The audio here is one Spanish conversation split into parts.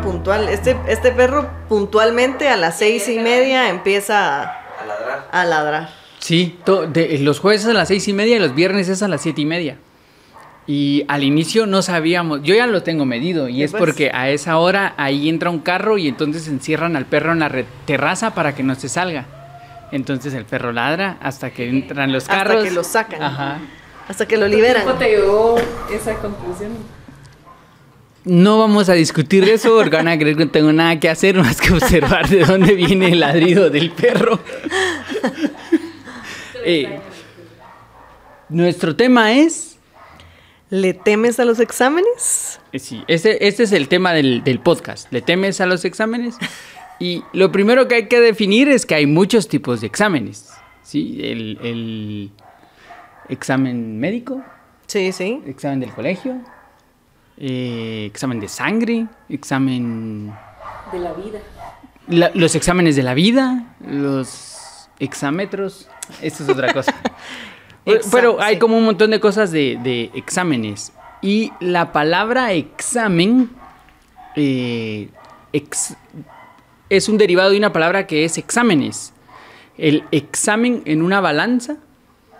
puntual. Este, este perro puntualmente a las seis y media empieza a, A ladrar. a ladrar. Sí, to- de- los jueves es a las seis y media y los viernes es a las siete y media. Y al inicio no sabíamos, yo ya lo tengo medido y ¿Qué es pues? porque a esa hora ahí entra un carro y entonces encierran al perro en la terraza para que no se salga. Entonces el perro ladra hasta que entran los Hasta carros. que lo sacan. Ajá. Hasta que lo liberan. ¿Cómo te llegó esa conclusión? No vamos a discutir eso porque van a creer que no tengo nada que hacer más que observar de dónde viene el ladrido del perro. Eh, nuestro tema es ¿Le temes a los exámenes? Eh, Sí, este, este es el tema del, del podcast. ¿Le temes a los exámenes? Y lo primero que hay que definir es que hay muchos tipos de exámenes. ¿sí? El, el examen médico, Sí, sí. examen del colegio, eh, examen de sangre, examen... De la vida. la- los exámenes de la vida, los exámetros, esto es otra cosa. Pero- Exa- Pero hay como un montón de cosas de, de exámenes. Y la palabra examen eh, ex- es un derivado de una palabra que es exámenes. El examen en una balanza,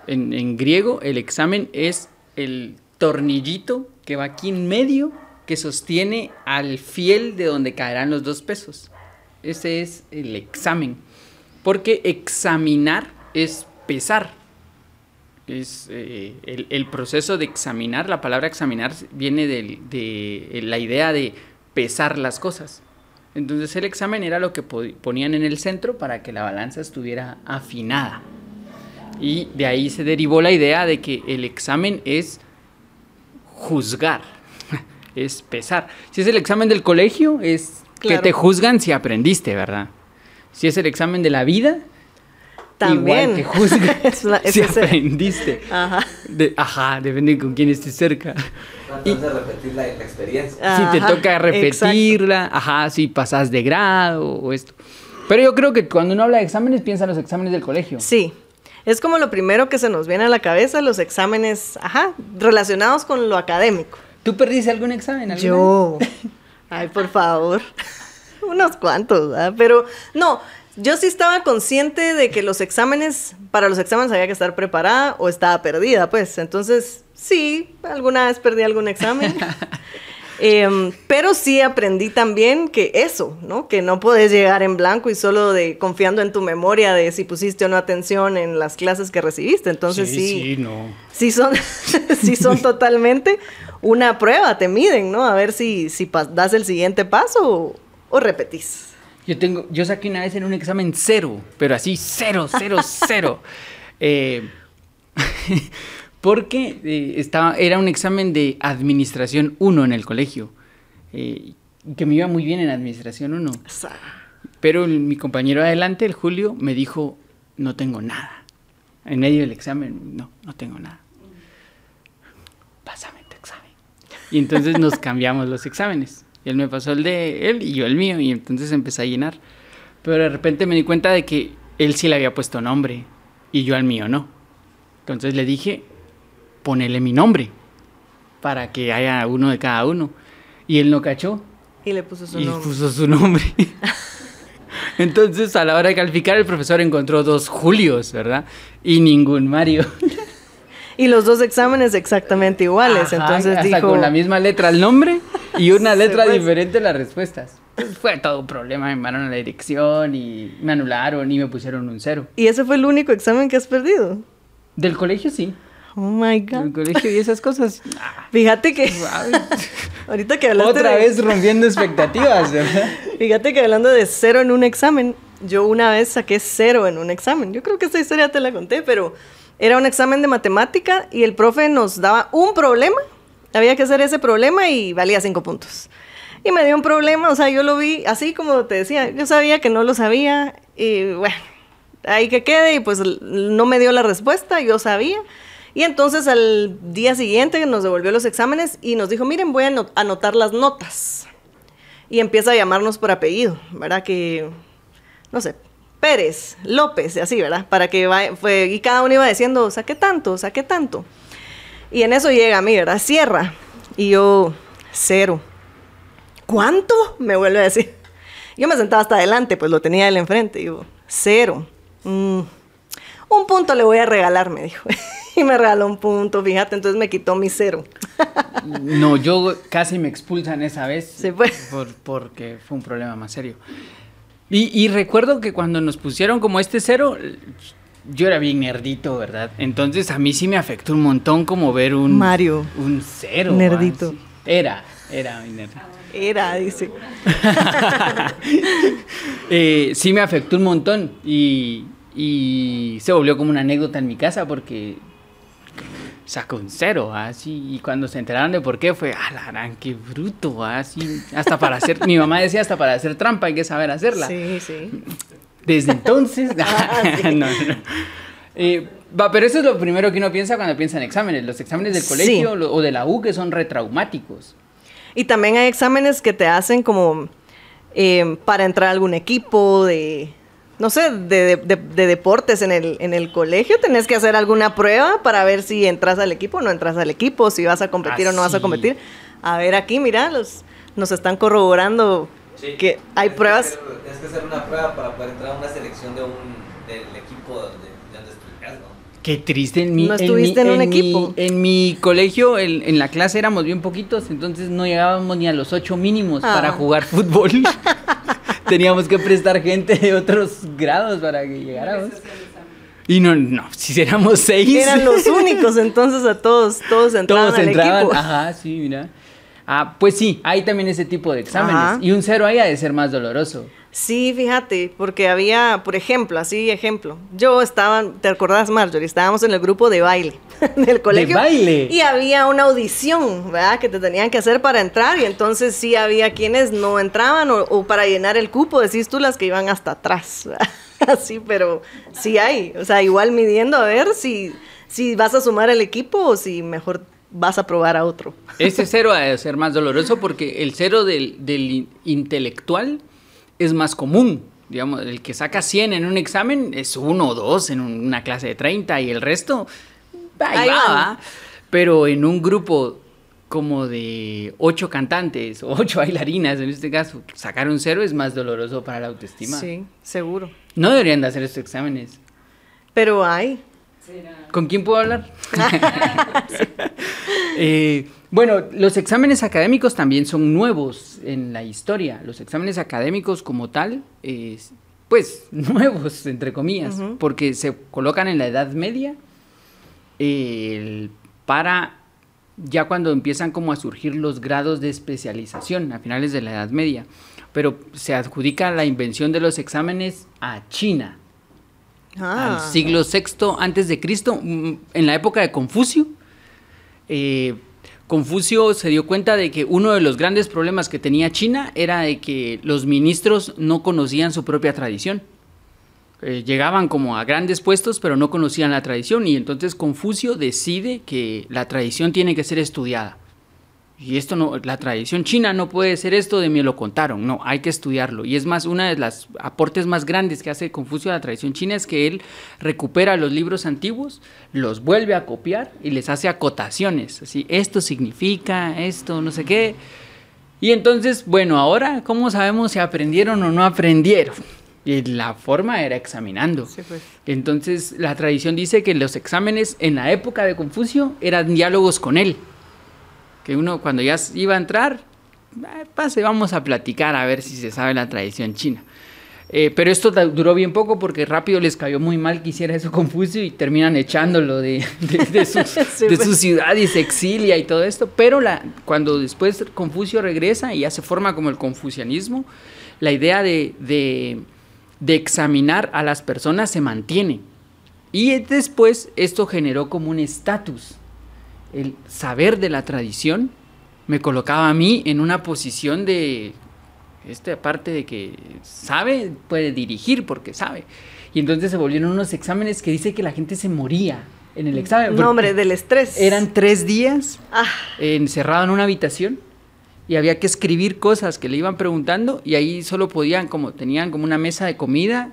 en, en griego, el examen es el tornillito que va aquí en medio que sostiene al fiel de donde caerán los dos pesos. Ese es el examen. Porque examinar es pesar. Es eh, el, proceso de examinar, la palabra examinar viene de, la idea de pesar las cosas. Entonces el examen era lo que po- ponían en el centro para que la balanza estuviera afinada. Y de ahí se derivó la idea de que el examen es juzgar, es pesar. Si es el examen del colegio, es que te juzgan si aprendiste, ¿verdad? Si es el examen de la vida, También. igual te juzgan Es la- es si ese- aprendiste. Ajá. De- ajá, depende con quién estés cerca. Entonces repetir la, la experiencia. Si te toca repetirla, ajá, si pasas de grado o esto. Pero yo creo que cuando uno habla de exámenes, piensa en los exámenes del colegio. Sí. Es como lo primero que se nos viene a la cabeza, los exámenes, ajá, relacionados con lo académico. ¿Tú perdiste algún examen? alguna Yo. Ay, por favor. Unos cuantos, ¿verdad? Pero no, yo sí estaba consciente de que los exámenes, para los exámenes había que estar preparada o estaba perdida, pues. Entonces, sí, alguna vez perdí algún examen. Em, pero sí aprendí también que eso, ¿no? Que no puedes llegar en blanco y solo de confiando en tu memoria de si pusiste o no atención en las clases que recibiste. Entonces sí, sí, no. sí son, sí son totalmente una prueba, te miden, ¿no? A ver si, si das el siguiente paso o, o repetís. Yo tengo, yo saqué una vez en un examen cero, pero así cero, cero, cero. Eh, porque eh, estaba, era un examen de administración 1 en el colegio. eh, que me iba muy bien en administración 1. Pero el- mi compañero adelante, el Julio, me dijo, no tengo nada. En medio del examen, no, no tengo nada. Pásame tu examen. Y entonces nos cambiamos los exámenes. Y él me pasó el de él y yo el mío. Y entonces empecé a llenar. Pero de repente me di cuenta de que él sí le había puesto nombre y yo al mío no. Entonces le dije, ponele mi nombre para que haya uno de cada uno. Y él no cachó Y le puso su y nombre. puso su nombre. Entonces, a la hora de calificar, el profesor encontró dos Julios, ¿verdad? Y ningún Mario. Y los dos exámenes exactamente iguales. Ajá, Entonces hasta dijo. con la misma letra el nombre y una letra diferente las respuestas. Entonces, fue todo un problema, me mandaron a la dirección y me anularon y me pusieron un cero. ¿Y ese fue el único examen que has perdido? Del colegio sí. Oh my God. Del colegio y esas cosas. Fíjate que. Ahorita que hablaste Otra de- vez rompiendo expectativas, ¿verdad? Fíjate que hablando de cero en un examen, yo una vez saqué cero en un examen. Yo creo que esta historia te la conté, pero era un examen de matemática y el profe nos daba un problema. Había que hacer ese problema y valía cinco puntos. Y me dio un problema, o sea, yo lo vi así como te decía, yo sabía que no lo sabía y bueno, ahí que quede y pues no me dio la respuesta, yo sabía. Y entonces al día siguiente nos devolvió los exámenes y nos dijo, miren, voy a ano- anotar las notas y empieza a llamarnos por apellido, ¿verdad? Que, no sé, Pérez, López, y así, ¿verdad? Para que vaya, fue, y cada uno iba diciendo, saqué tanto, saqué tanto. Y en eso llega a mí, ¿verdad? Sierra. Y yo, cero. ¿Cuánto? Me vuelve a decir. Yo me sentaba hasta adelante, pues lo tenía él enfrente. Digo, cero. Mm, un punto le voy a regalar, me dijo. y me regaló un punto, fíjate, entonces me quitó mi cero. No, yo casi me expulsan esa vez. Sí, pues. por- porque fue un problema más serio. Y, y recuerdo que cuando nos pusieron como este cero, yo era bien nerdito, ¿verdad? Entonces a mí sí me afectó un montón como ver un... Mario. Un cero. Nerdito. sí. Era, era mi nerd. Era, dice. Eh, sí me afectó un montón y, y se volvió como una anécdota en mi casa porque sacó un cero, así, y cuando se enteraron de por qué fue, ah, la gran, qué bruto, así, hasta para hacer, mi mamá decía hasta para hacer trampa hay que saber hacerla. Sí, sí. Desde entonces, Ah, sí. no, no. Eh, va, pero eso es lo primero que uno piensa cuando piensa en exámenes, los exámenes del Sí. colegio lo- o de la U que son retraumáticos. Y también hay exámenes que te hacen como eh, para entrar a algún equipo de, no sé, de, de- de deportes en el, en el colegio. Tenés que hacer alguna prueba para ver si entras al equipo o no entras al equipo, si vas a competir Ah, o no vas a sí. competir. A ver, aquí, mira, los, nos están corroborando que hay Tienes que pruebas. hacer- Tienes que hacer una prueba para poder entrar a una selección de un, del equipo de, de donde estudias, ¿no? Qué triste en mi ¿No en estuviste mi- en un equipo? en mi colegio, en, en la clase éramos bien poquitos, entonces no llegábamos ni a los ocho mínimos Ah. para jugar fútbol. Teníamos que prestar gente de otros grados para que llegáramos. Y no, no, si éramos seis. Eran los únicos, entonces a todos, todos entraban Todos al entraban. equipo. Ajá, sí, mira. Ah, pues sí, hay también ese tipo de exámenes. Ajá. Y un cero ahí ha de ser más doloroso. Sí, fíjate, porque había, por ejemplo, así ejemplo, yo estaba, ¿te acordás Marjorie? Estábamos en el grupo de baile del colegio. baile? Y había una audición, ¿verdad? Que te tenían que hacer para entrar y entonces sí había quienes no entraban o, o para llenar el cupo, decís tú, las que iban hasta atrás, ¿verdad? Así, pero sí hay, o sea, igual midiendo a ver si, si vas a sumar el equipo o si mejor vas a probar a otro. Este cero ha de ser más doloroso porque el cero del, del in- intelectual es más común. Digamos, el que saca 100 en un examen es uno o dos en un- una clase de 30 y el resto, ahí, va. Pero en un grupo como de ocho cantantes o ocho bailarinas, en este caso, sacar un cero es más doloroso para la autoestima. Sí, seguro. No deberían de hacer estos exámenes. Pero hay. ¿Con quién puedo hablar? Eh, bueno, los exámenes académicos también son nuevos en la historia. Los exámenes académicos como tal, es, pues nuevos, entre comillas, porque se colocan en la Edad Media para ya cuando empiezan como a surgir los grados de especialización a finales de la Edad Media. Pero se adjudica la invención de los exámenes a China Ah. al siglo VI antes de Cristo, mm, en la época de Confucio. eh, Confucio se dio cuenta de que uno de los grandes problemas que tenía China era de que los ministros no conocían su propia tradición. Eh, llegaban como a grandes puestos, pero no conocían la tradición, y entonces Confucio decide que la tradición tiene que ser estudiada. Y esto no, la tradición china no puede ser esto de me lo contaron, no, hay que estudiarlo. Y es más, una de las aportes más grandes que hace Confucio a la tradición china es que él recupera los libros antiguos, los vuelve a copiar y les hace acotaciones. Así, esto significa, esto, no sé qué. Y entonces, bueno, ahora, ¿cómo sabemos si aprendieron o no aprendieron? Y la forma era examinando. Sí, pues. Entonces, la tradición dice que los exámenes en la época de Confucio eran diálogos con él. Que uno cuando ya iba a entrar, "Ah, pase, vamos a platicar a ver si se sabe la tradición china. Eh, pero esto duró bien poco porque rápido les cayó muy mal que hiciera eso Confucio y terminan echándolo de, de- de su, Sí, de pues. su ciudad y se exilia y todo esto. Pero la, cuando después Confucio regresa y ya se forma como el confucianismo, la idea de, de- de examinar a las personas se mantiene. Y después esto generó como un estatus. El saber de la tradición me colocaba a mí en una posición de, esta parte de que sabe, puede dirigir porque sabe. Y entonces se volvieron unos exámenes que dice que la gente se moría en el examen. No, hombre, del estrés. Eran tres días Ah, encerrado en una habitación y había que escribir cosas que le iban preguntando y ahí solo podían, como tenían como una mesa de comida,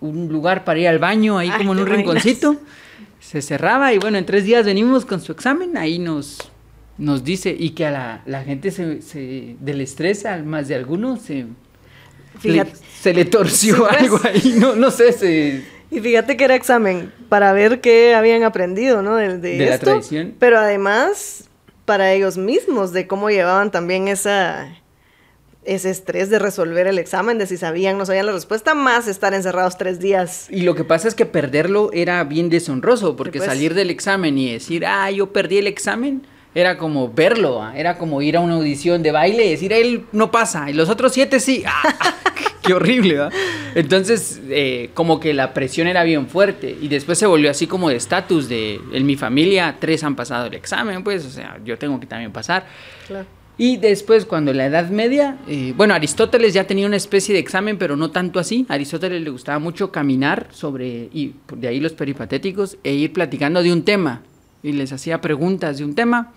un lugar para ir al baño ahí Ay, como en ¿te un imaginas? rinconcito, se cerraba y bueno, en tres días venimos con su examen, ahí nos nos dice y que a la, la gente se, se- del estrés, al más de alguno, se, Fíjate. le- se le torció Sí, pues. algo ahí, no, no sé, se, Y fíjate que era examen para ver qué habían aprendido, ¿no? De, de De la esto, tradición. Pero además para ellos mismos, de cómo llevaban también esa, ese estrés de resolver el examen, de si sabían o no sabían la respuesta, más estar encerrados tres días. Y lo que pasa es que perderlo era bien deshonroso, porque pues. salir del examen y decir, ah, yo perdí el examen, era como verlo, ah, era como ir a una audición de baile y decir, él no pasa, y los otros siete sí. Ah, qué horrible, ¿va? Entonces, eh, como que la presión era bien fuerte, y después se volvió así como de estatus de, en mi familia, tres han pasado el examen, pues, o sea, yo tengo que también pasar. Claro. Y después, cuando en la Edad Media, eh, bueno, Aristóteles ya tenía una especie de examen, pero no tanto así. A Aristóteles le gustaba mucho caminar sobre, y de ahí los peripatéticos, e ir platicando de un tema. Y les hacía preguntas de un tema,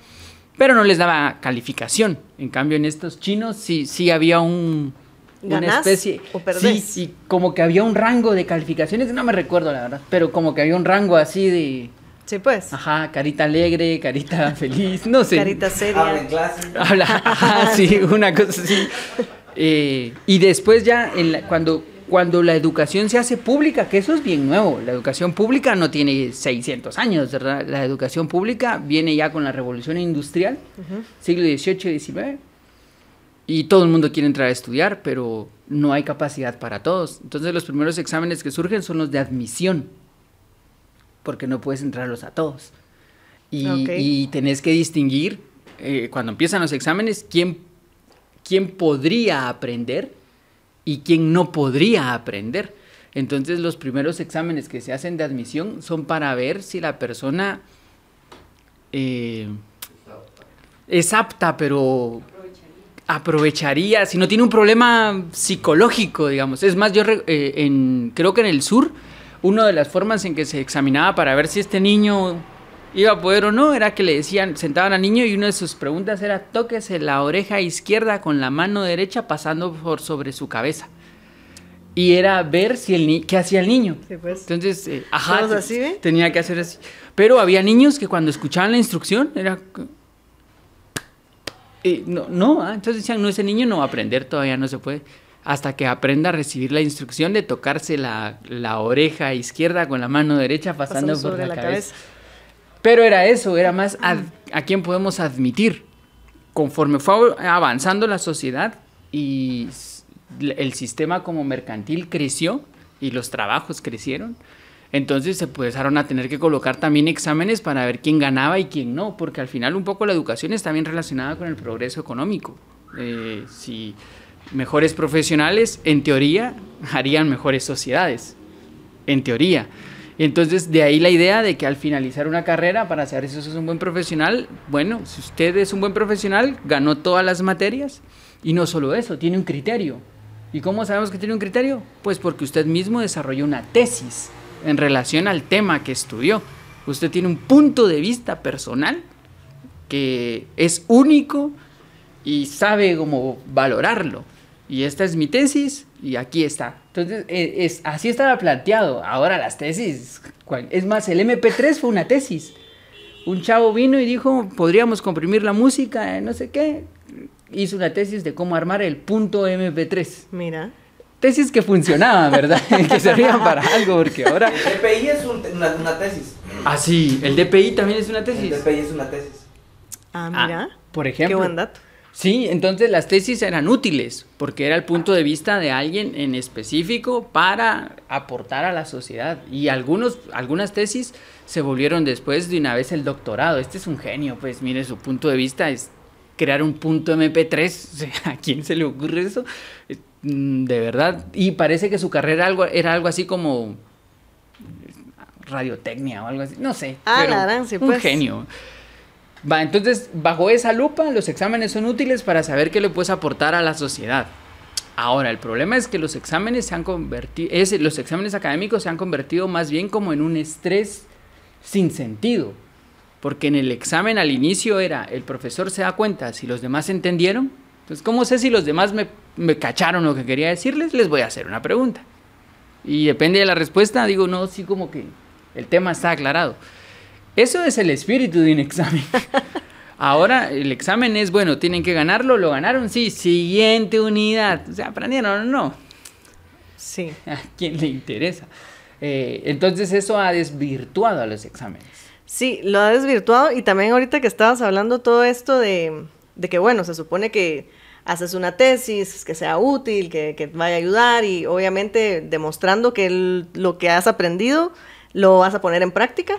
pero no les daba calificación. En cambio, en estos chinos sí, sí había un, una ¿Ganás especie. o? Sí, y como que había un rango de calificaciones, no me recuerdo la verdad, pero como que había un rango así de. Sí, pues. Ajá, carita alegre, carita feliz, no sé. Carita seria. Habla en clase. Habla, ajá, sí, una cosa así. Eh, y después ya, en la- cuando, cuando la educación se hace pública, que eso es bien nuevo, la educación pública no tiene 600 años, ¿verdad? La educación pública viene ya con la revolución industrial, siglo XVIII y XIX, y todo el mundo quiere entrar a estudiar, pero no hay capacidad para todos. Entonces los primeros exámenes que surgen son los de admisión, porque no puedes entrarlos a todos. Y, Ok. y tenés que distinguir, eh, cuando empiezan los exámenes, quién, quién podría aprender y quién no podría aprender. Entonces los primeros exámenes que se hacen de admisión son para ver si la persona eh, es apta, pero aprovecharía, si no tiene un problema psicológico, digamos. Es más, yo eh, en, creo que en el sur, una de las formas en que se examinaba para ver si este niño iba a poder o no, era que le decían, sentaban al niño y una de sus preguntas era, tóquese la oreja izquierda con la mano derecha pasando por sobre su cabeza. Y era ver si el ni qué hacía el niño. Sí, pues. Entonces, eh, ajá, así, ¿ve? tenía que hacer así. Pero había niños que cuando escuchaban la instrucción era... eh, no, no, ah, entonces decían, no, ese niño no va a aprender, todavía no se puede. Hasta que aprenda a recibir la instrucción de tocarse la, la oreja izquierda con la mano derecha pasando, Pasando por la, la cabeza. cabeza. Pero era eso, era más ad- a quién podemos admitir. Conforme fue avanzando la sociedad y el sistema como mercantil creció y los trabajos crecieron, entonces se empezaron a tener que colocar también exámenes para ver quién ganaba y quién no, porque al final un poco la educación está bien relacionada con el progreso económico. Eh, si mejores profesionales, en teoría, harían mejores sociedades en teoría. Entonces de ahí la idea de que al finalizar una carrera, para saber si eso es un buen profesional, bueno, si usted es un buen profesional, ganó todas las materias y no solo eso, tiene un criterio. ¿Y cómo sabemos que tiene un criterio? Pues porque usted mismo desarrolló una tesis en relación al tema que estudió. Usted tiene un punto de vista personal que es único y sabe cómo valorarlo. Y esta es mi tesis y aquí está. Entonces, eh, es, así estaba planteado. Ahora las tesis, cual- es más, el MP3 fue una tesis. Un chavo vino y dijo, podríamos comprimir la música, eh, no sé qué. Hizo una tesis de cómo armar el punto MP3. Mira. Tesis que funcionaban, ¿verdad? que servían para algo, porque ahora... El DPI es un- una, una tesis. Ah, sí, el DPI también es una El tesis. DPI es una tesis. Ah, Ah, mira. por Qué ejemplo. buen dato. Sí, entonces las tesis eran útiles porque era el punto de vista de alguien en específico para aportar a la sociedad. Y algunos, algunas tesis se volvieron después de una vez el doctorado. Este es un genio, pues mire, su punto de vista es crear un punto MP3. O sea, ¿A quién se le ocurre eso? Eh, mm, De verdad. Y parece que su carrera algo, era algo así como radiotecnia o algo así. No sé. Ah, pero la sí, un pues. genio. Va, entonces, bajo esa lupa, los exámenes son útiles para saber qué le puedes aportar a la sociedad. Ahora, el problema es que los exámenes se han convertido, es, los exámenes académicos se han convertido más bien como en un estrés sin sentido. Porque en el examen al inicio era, el profesor se da cuenta si los demás entendieron. Entonces, ¿cómo sé si los demás me, me cacharon lo que quería decirles? Les voy a hacer una pregunta. Y depende de la respuesta, digo, no, sí como que el tema está aclarado. Eso es el espíritu de un examen. Ahora el examen es, bueno, tienen que ganarlo, lo ganaron, sí, siguiente unidad. O sea, aprendieron o no. Sí. ¿A quién le interesa? Eh, entonces eso ha desvirtuado a los exámenes. Sí, lo ha desvirtuado y también ahorita que estabas hablando todo esto de, de que, bueno, se supone que haces una tesis que sea útil, que, que vaya a ayudar y obviamente demostrando que el- lo que has aprendido lo vas a poner en práctica.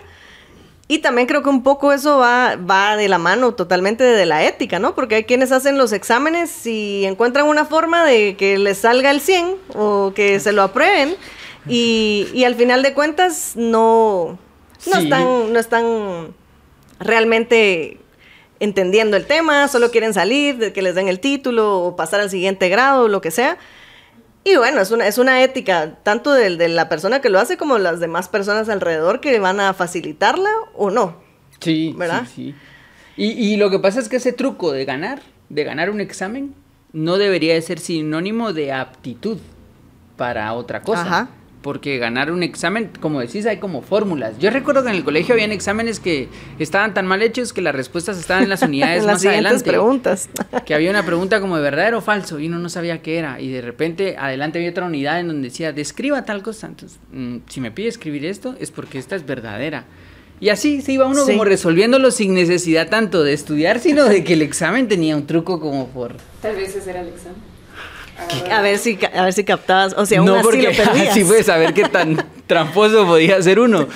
Y también creo que un poco eso va, va de la mano totalmente de la ética, ¿no? Porque hay quienes hacen los exámenes y encuentran una forma de que les salga el 100 o que se lo aprueben y, y al final de cuentas no, no, Sí. están, no están realmente entendiendo el tema, solo quieren salir, de que les den el título o pasar al siguiente grado, lo que sea. Y bueno, es una, es una ética tanto del- de, la persona que lo hace como las demás personas alrededor que van a facilitarla o no. Sí, ¿Verdad? sí, sí. Y, y lo que pasa es que ese truco de ganar, de ganar un examen, no debería de ser sinónimo de aptitud para otra cosa. Ajá. Porque ganar un examen, como decís, hay como fórmulas. Yo recuerdo que en el colegio habían exámenes que estaban tan mal hechos que las respuestas estaban en las unidades las más siguientes adelante. preguntas. Que había una pregunta como de verdadero o falso y uno no sabía qué era. Y de repente adelante había otra unidad en donde decía, describa tal cosa. Entonces, mm, si me pide escribir esto es porque esta es verdadera. Y así se iba uno Sí. como resolviéndolo sin necesidad tanto de estudiar, sino de que el examen tenía un truco como por... Tal vez ese era el examen. A ver si, a ver si captabas, o sea, aún no así porque lo perdías. así puedes saber qué tan tramposo podía ser uno.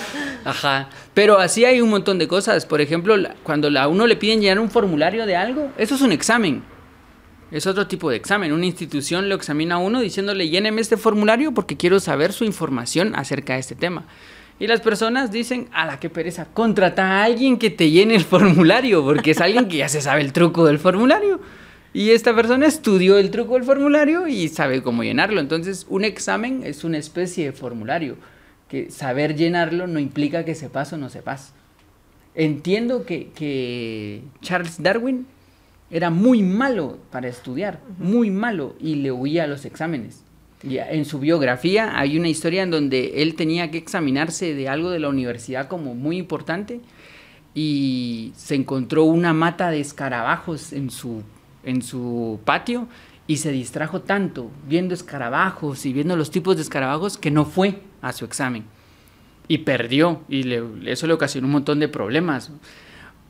Ajá. Pero así hay un montón de cosas. Por ejemplo, cuando a uno le piden llenar un formulario de algo, eso es un examen. Es otro tipo de examen. Una institución lo examina a uno diciéndole, lléneme este formulario porque quiero saber su información acerca de este tema. Y las personas dicen, a la que pereza, contrata a alguien que te llene el formulario, porque es alguien que ya se sabe el truco del formulario. Y esta persona estudió el truco del formulario y sabe cómo llenarlo. Entonces, un examen es una especie de formulario, que saber llenarlo no implica que sepas o no sepas. Entiendo que, que Charles Darwin era muy malo para estudiar, muy malo, y le huía a los exámenes. Y en su biografía hay una historia en donde él tenía que examinarse de algo de la universidad como muy importante y se encontró una mata de escarabajos en su, en su patio y se distrajo tanto viendo escarabajos y viendo los tipos de escarabajos que no fue a su examen y perdió y le- eso le ocasionó un montón de problemas.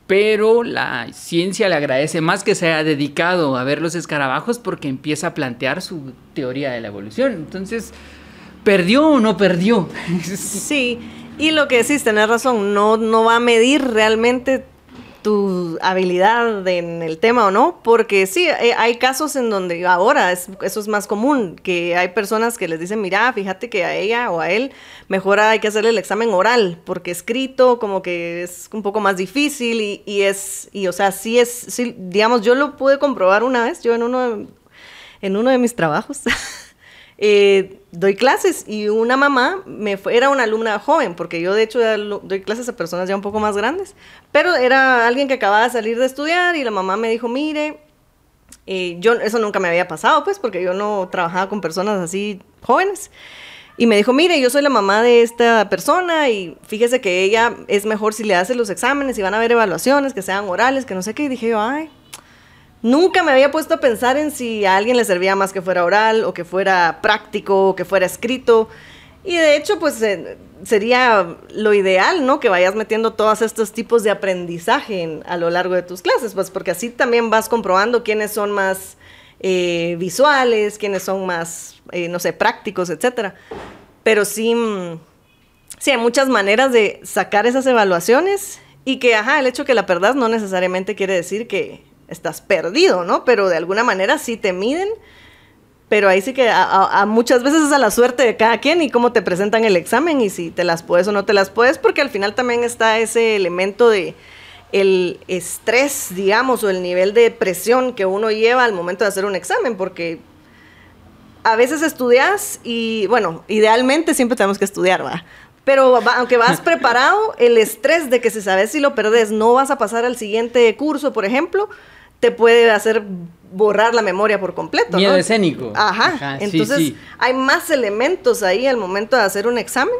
Pero la ciencia le agradece más que se haya dedicado a ver los escarabajos porque empieza a plantear su teoría de la evolución. Entonces, ¿perdió o no perdió? Sí, y lo que decís, tenés razón, no, no va a medir realmente tu habilidad en el tema o no, porque sí, eh, hay casos en donde ahora es- eso es más común, que hay personas que les dicen, mira, fíjate que a ella o a él mejor hay que hacerle el examen oral, porque escrito como que es un poco más difícil y, y es, y o sea, sí es, sí, digamos, yo lo pude comprobar una vez, yo en uno de, en uno de mis trabajos. eh, doy clases y una mamá era una alumna joven, porque yo de hecho doy clases a personas ya un poco más grandes, pero era alguien que acababa de salir de estudiar y la mamá me dijo, mire, eh, yo eso nunca me había pasado, pues, porque yo no trabajaba con personas así jóvenes. Y me dijo, mire, yo soy la mamá de esta persona y fíjese que ella es mejor si le hace los exámenes y van a haber evaluaciones que sean orales, que no sé qué. Y dije yo, ay, Nunca me había puesto a pensar en si a alguien le servía más que fuera oral o que fuera práctico o que fuera escrito. Y de hecho, pues eh, sería lo ideal, ¿no? Que vayas metiendo todos estos tipos de aprendizaje en- a lo largo de tus clases, pues porque así también vas comprobando quiénes son más eh, visuales, quiénes son más, eh, no sé, prácticos, etcétera. Pero sí, mm, sí, hay muchas maneras de sacar esas evaluaciones y que, ajá, el hecho que la perdas no necesariamente quiere decir que estás perdido, ¿no? Pero de alguna manera sí te miden, pero ahí sí que a, a- a muchas veces es a la suerte de cada quien y cómo te presentan el examen y si te las puedes o no te las puedes, porque al final también está ese elemento de el estrés, digamos, o el nivel de presión que uno lleva al momento de hacer un examen, porque a veces estudias y, bueno, idealmente siempre tenemos que estudiar, ¿va? Pero va- aunque vas preparado, el estrés de que si sabes si lo perdes, no vas a pasar al siguiente curso, por ejemplo, te puede hacer borrar la memoria por completo. Miedo ¿no? escénico. Ajá. Ajá, sí, Entonces, sí. hay más elementos ahí al momento de hacer un examen.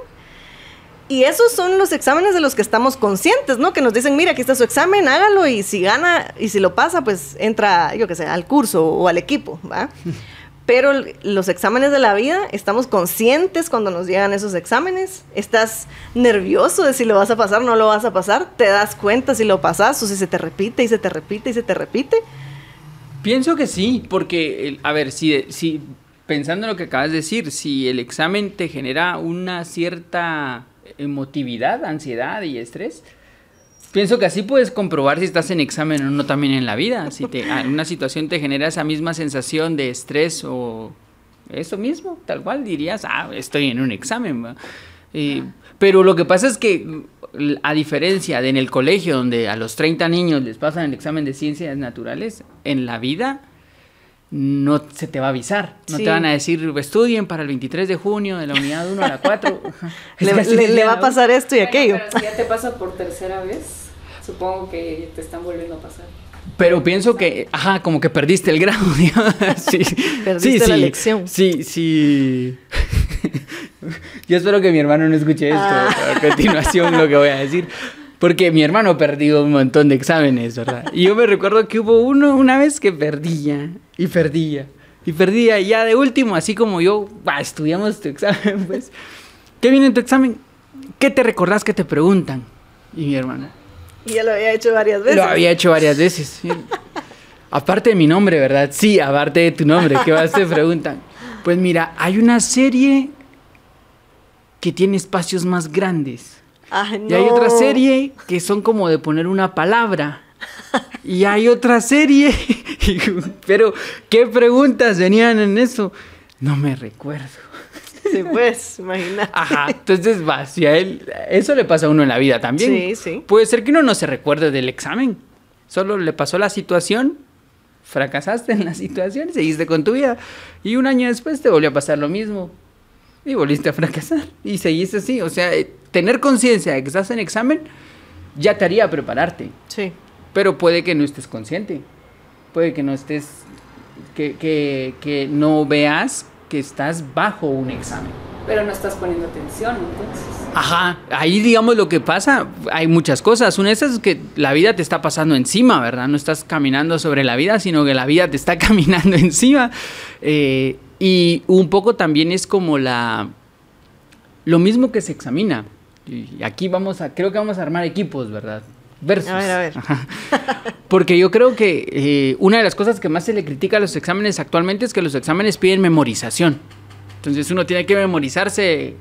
Y esos son los exámenes de los que estamos conscientes, ¿no? Que nos dicen, mira, aquí está su examen, hágalo y si gana y si lo pasa, pues entra, yo qué sé, al curso o al equipo, ¿va? Pero los exámenes de la vida, estamos conscientes cuando nos llegan esos exámenes. Estás nervioso de si lo vas a pasar o no lo vas a pasar. Te das cuenta si lo pasas o si se te repite y se te repite y se te repite. Pienso que sí, porque, a ver, si, si pensando en lo que acabas de decir, si el examen te genera una cierta emotividad, ansiedad y estrés, pienso que así puedes comprobar si estás en examen o no también en la vida. Si te, a- una situación te genera esa misma sensación de estrés o eso mismo, tal cual dirías, ah, estoy en un examen. Eh, pero lo que pasa es que, a diferencia de en el colegio, donde a los 30 niños les pasan el examen de ciencias naturales, en la vida no se te va a avisar. No Sí. te van a decir, estudien para el 23 de junio de la unidad 1 a la 4. Es Le, va a pasar esto y Bueno, aquello. Pero si ya te pasa por tercera vez, supongo que te están volviendo a pasar. Pero pienso que, ajá, como que perdiste el grado, digamos. Sí, Perdiste la lección. Sí, sí. Yo espero que mi hermano no escuche esto Ah. a continuación lo que voy a decir. Porque mi hermano perdió un montón de exámenes, ¿verdad? Y yo me recuerdo que hubo uno una vez que perdía y perdía y perdía. Y ya de último, así como yo, va, estudiamos tu examen, pues. ¿Qué viene en tu examen? ¿Qué te recordás que te preguntan? Y mi hermano, Y ya lo había hecho varias veces. lo había hecho varias veces. sí. Aparte de mi nombre, ¿verdad? Sí, aparte de tu nombre, ¿qué más te preguntan? Pues mira, hay una serie que tiene espacios más grandes. Ay, Y hay otra serie que son como de poner una palabra. Y hay otra serie. Pero, ¿qué preguntas venían en eso? No me recuerdo. Sí, pues, imagínate. Ajá, entonces va, si a él, eso le pasa a uno en la vida también. Sí, sí. Puede ser que uno no se recuerde del examen, solo le pasó la situación, fracasaste en la situación, seguiste con tu vida y un año después te volvió a pasar lo mismo y volviste a fracasar y seguiste así. O sea, eh, tener conciencia de que estás en examen ya te haría prepararte, Sí. pero puede que no estés consciente, puede que no estés, que, que, que no veas que estás bajo un examen. Pero no estás poniendo atención, entonces. Ajá, ahí digamos lo que pasa, hay muchas cosas. Una de esas es que la vida te está pasando encima, ¿verdad? No estás caminando sobre la vida, sino que la vida te está caminando encima. Eh, y un poco también es como la... Lo mismo que se examina. Y aquí vamos a, creo que vamos a armar equipos, ¿verdad? Versus. A ver, a ver. Ajá. Porque yo creo que eh, una de las cosas que más se le critica a los exámenes actualmente es que los exámenes piden memorización. Entonces uno tiene que memorizarse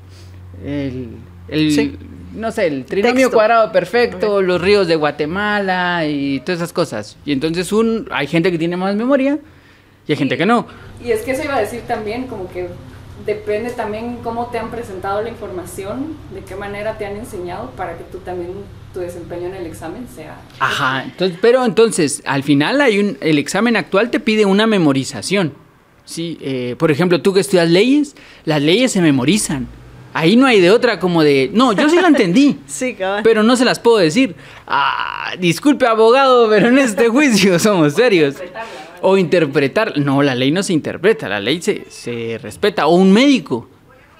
el, el- Sí. no sé, el trinomio Texto. cuadrado perfecto, los ríos de Guatemala y todas esas cosas. Y entonces un, hay gente que tiene más memoria y hay gente que no. Y es que eso iba a decir también, como que depende también cómo te han presentado la información, de qué manera te han enseñado para que tú también, tu desempeño en el examen sea... Ajá, entonces, pero entonces, al final hay un, el examen actual te pide una memorización. Sí, eh, por ejemplo, tú que estudias leyes, las leyes se memorizan. Ahí no hay de otra como de, no, yo sí la entendí, Sí, cabal. pero no se las puedo decir. Ah, disculpe abogado, pero en este juicio somos serios. O interpretar, no, la ley no se interpreta, la ley se, se respeta. O un médico,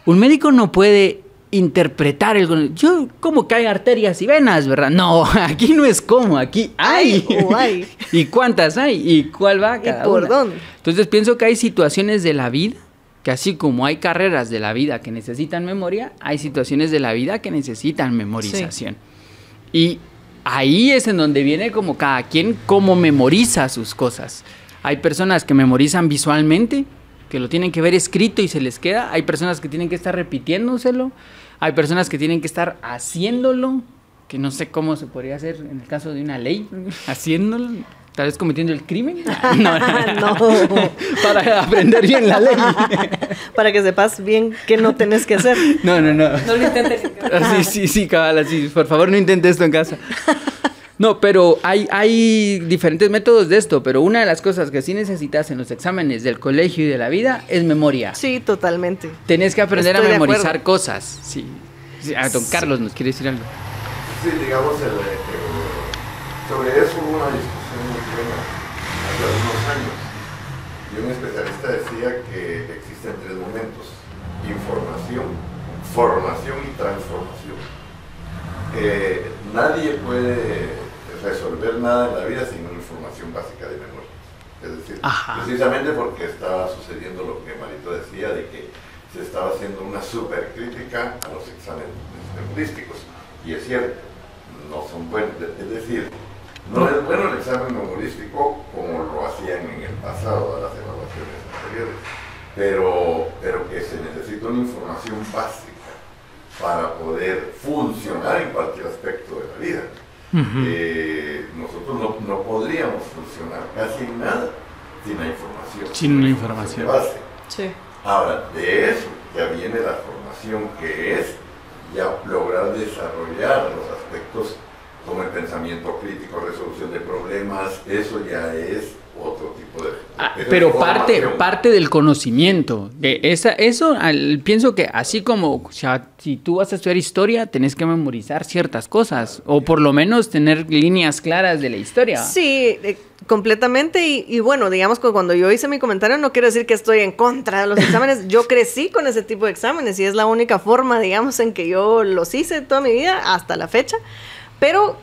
un médico no puede interpretar el... Yo, como que hay arterias y venas, ¿verdad? No, aquí no es como, aquí hay. Hay o hay. ¿Y cuántas hay? ¿Y cuál va ¿Y cada por una? dónde? Entonces pienso que hay situaciones de la vida, que así como hay carreras de la vida que necesitan memoria, hay situaciones de la vida que necesitan memorización. Y ahí es en donde viene como cada quien cómo memoriza sus cosas. Hay personas que memorizan visualmente, que lo tienen que ver escrito y se les queda. Hay personas que tienen que estar repitiéndoselo. Hay personas que tienen que estar haciéndolo, que no sé cómo se podría hacer en el caso de una ley, haciéndolo. Tal vez cometiendo el crimen. No, No. Para aprender bien la ley. Para que sepas bien qué no tenés que hacer. No, no, no. No lo intentes. Sí, sí, sí, cabal, así. Por favor, no intente esto en casa. No, pero hay, hay diferentes métodos de esto, pero una de las cosas que sí necesitas en los exámenes del colegio y de la vida es memoria. Sí, totalmente. Tenés que aprender Estoy a memorizar cosas. Sí. Sí, ah, don Carlos nos quiere decir algo. Sí, digamos, el, eh, sobre eso hubo una discusión muy buena hace algunos años. Y un especialista decía que existen tres momentos, información, formación y transformación. eh, nadie puede resolver nada en la vida sin una información básica de memoria. Es decir, Ajá. precisamente porque estaba sucediendo lo que Marito decía, de que se estaba haciendo una supercrítica a los exámenes memorísticos. Y es cierto, no son buenos. Es decir, no es bueno el examen memorístico como lo hacían en el pasado a las evaluaciones anteriores, pero, pero que se necesita una información básica para poder funcionar en cualquier aspecto de la vida. Eh, nosotros no, no podríamos funcionar casi nada sin la información. Sin una información. de base. Sí. Ahora, de eso ya viene la formación que es ya lograr desarrollar los aspectos como el pensamiento crítico, resolución de problemas, eso ya es otro tipo de... Ah, pero parte, parte del conocimiento. De esa, eso al- pienso que así como o sea, si tú vas a estudiar historia, tenés que memorizar ciertas cosas. O por lo menos tener líneas claras de la historia. Sí, eh, completamente. Y, y bueno, digamos que cuando yo hice mi comentario, no quiero decir que estoy en contra de los exámenes. Yo crecí con ese tipo de exámenes y es la única forma, digamos, en que yo los hice toda mi vida hasta la fecha. Pero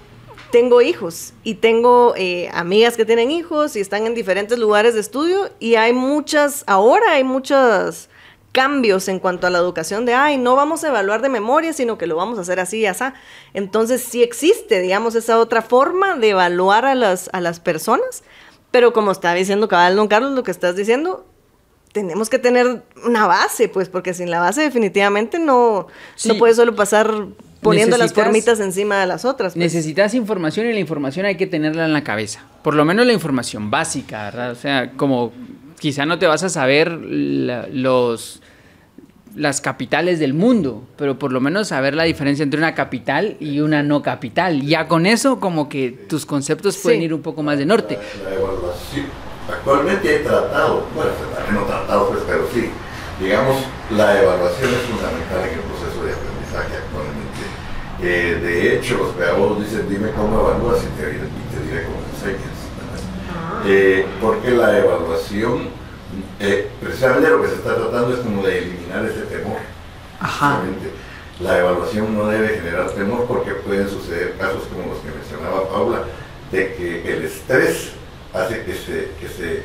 tengo hijos y tengo eh, amigas que tienen hijos y están en diferentes lugares de estudio y hay muchas, ahora hay muchos cambios en cuanto a la educación de, ay, no vamos a evaluar de memoria, sino que lo vamos a hacer así y así. Entonces sí existe, digamos, esa otra forma de evaluar a las, a las personas, pero como está diciendo cabal don Carlos, lo que estás diciendo, tenemos que tener una base, pues, porque sin la base definitivamente no, Sí. no puedes solo pasar poniendo las formitas encima de las otras. pues. Necesitas información y la información hay que tenerla en la cabeza. Por lo menos la información básica, ¿verdad? O sea, como quizá no te vas a saber la- los las capitales del mundo, pero por lo menos saber la diferencia entre una capital y una no capital. Ya con eso como que tus conceptos pueden Sí. ir un poco más de norte. La, la evaluación. Actualmente hay tratado, bueno, no tratado, pues, pero sí. Digamos, la evaluación es fundamental en el proceso de aprendizaje actualmente. Eh, de hecho, los pedagogos dicen, dime cómo evalúas y te, diré- y te diré cómo enseñas. ¿verdad? Eh, porque la evaluación, eh, precisamente lo que se está tratando es como de eliminar ese temor. Ajá. La evaluación no debe generar temor porque pueden suceder casos como los que mencionaba Paula, de que el estrés hace que se, que se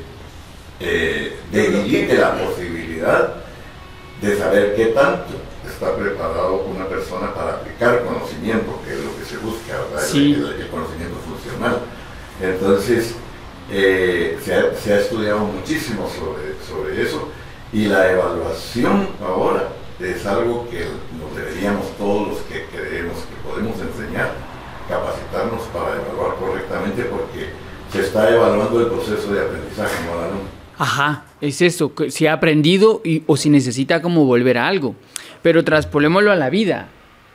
eh, debilite la posibilidad de saber qué tanto está preparado una persona para aplicar conocimiento, que es lo que se busca, ¿verdad? El- Sí. El, el conocimiento funcional. Entonces, eh, se, ha, se ha estudiado muchísimo sobre, sobre eso y la evaluación ahora es algo que nos deberíamos todos los que creemos que podemos enseñar, capacitarnos para evaluar correctamente porque se está evaluando el proceso de aprendizaje, no. Ajá, es eso, si ha aprendido y, o si necesita como volver a algo. Pero traspolémoslo a la vida.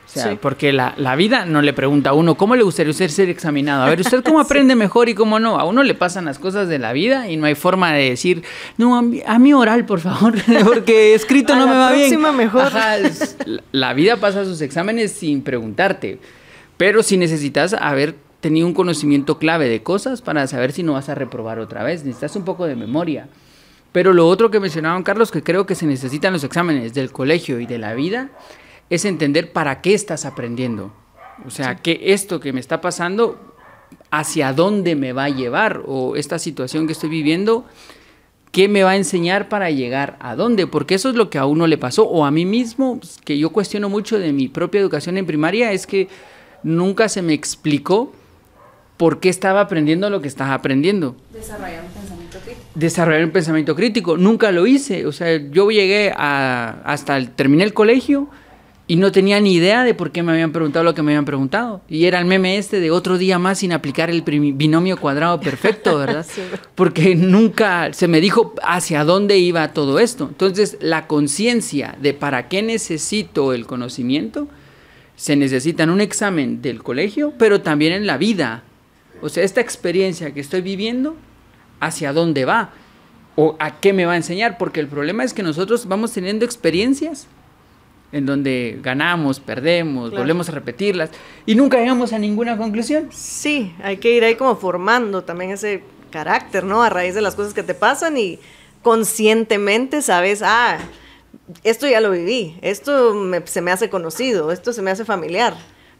O sea, Sí. porque la, la vida no le pregunta a uno, ¿cómo le gustaría usted ser examinado? A ver, ¿usted cómo aprende mejor y cómo no? A uno le pasan las cosas de la vida y no hay forma de decir, no, a mí oral, por favor, porque escrito A no la me va bien. próxima mejor. Ajá, es- la- la vida pasa sus exámenes sin preguntarte. Pero si necesitas haber tenido un conocimiento clave de cosas para saber si no vas a reprobar otra vez, necesitas un poco de memoria. Pero lo otro que mencionaban Carlos, que creo que se necesitan los exámenes del colegio y de la vida, es entender para qué estás aprendiendo. O sea, que esto que me está pasando, hacia dónde me va a llevar, o esta situación que estoy viviendo, qué me va a enseñar para llegar a dónde, porque eso es lo que a uno le pasó, o a mí mismo, que yo cuestiono mucho de mi propia educación en primaria, es que nunca se me explicó por qué estaba aprendiendo lo que estaba aprendiendo Desarrollar un pensamiento crítico. desarrollar un pensamiento crítico. Nunca lo hice. O sea, yo llegué a, hasta el, terminé el colegio y no tenía ni idea de por qué me habían preguntado lo que me habían preguntado. Y era el meme este de otro día más sin aplicar el binomio cuadrado perfecto, ¿verdad? Sí. Porque nunca se me dijo hacia dónde iba todo esto. Entonces, la conciencia de para qué necesito el conocimiento se necesita en un examen del colegio, pero también en la vida. O sea, esta experiencia que estoy viviendo, ¿hacia dónde va? ¿O a qué me va a enseñar? Porque el problema es que nosotros vamos teniendo experiencias en donde ganamos, perdemos, Claro. volvemos a repetirlas y nunca llegamos a ninguna conclusión. Sí, hay que ir ahí como formando también ese carácter, ¿no? A raíz de las cosas que te pasan y conscientemente sabes, ah, esto ya lo viví, esto me- se me hace conocido, esto se me hace familiar.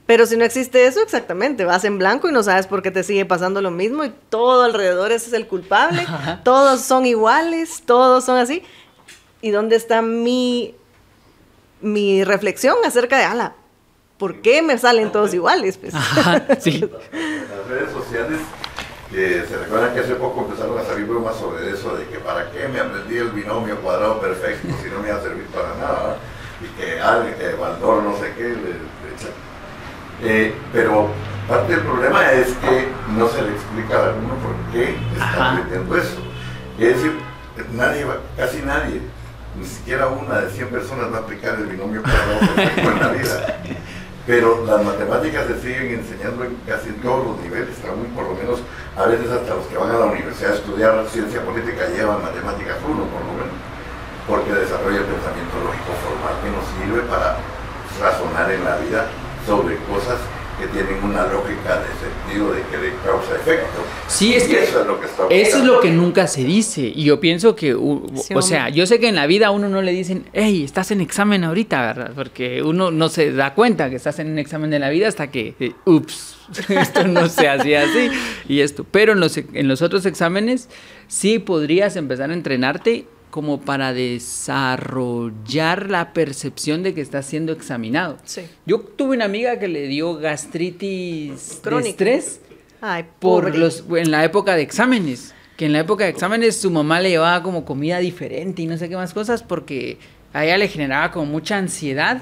Pero si no existe eso, exactamente, vas en blanco y no sabes por qué te sigue pasando lo mismo y todo alrededor ese es el culpable, Ajá. todos son iguales, todos son así. ¿Y dónde está mi, mi reflexión acerca de, ala, ¿por qué me salen todos iguales? Pues? Ajá, sí. Las redes sociales, eh, se recuerdan que hace poco empezaron a salir bromas sobre eso, de que para qué me aprendí el binomio cuadrado perfecto si no me iba a servir para nada, ¿verdad? y que alguien, que Baldor no sé qué, le- le echa- Eh, pero parte del problema es que no se le explica a alguno por qué está aprendiendo eso. Es decir, nadie, va- casi nadie, ni siquiera una de 100 personas va a aplicar el binomio cuadrado en la vida. Pero las matemáticas se siguen enseñando en casi todos los niveles, aún por lo menos a veces hasta los que van a la universidad a estudiar ciencia política llevan matemáticas 1 por lo menos, porque desarrolla el pensamiento lógico formal que nos sirve para razonar en la vida sobre cosas que tienen una lógica de sentido de que de causa efecto. Sí, es Y que eso es lo que está Eso es buscando. lo que nunca se dice. Y yo pienso que, u- Sí, o sea, yo sé que en la vida a uno no le dicen, hey, estás en examen ahorita, ¿verdad? Porque uno no se da cuenta que estás en un examen de la vida hasta que, eh, ups, esto no se hacía así y esto. Pero en los, en los otros exámenes sí podrías empezar a entrenarte como para desarrollar la percepción de que estás siendo examinado. Sí. Yo tuve una amiga que le dio gastritis de Crónica. estrés Ay, por los en la época de exámenes que en la época de exámenes su mamá le llevaba como comida diferente y no sé qué más cosas porque a ella le generaba como mucha ansiedad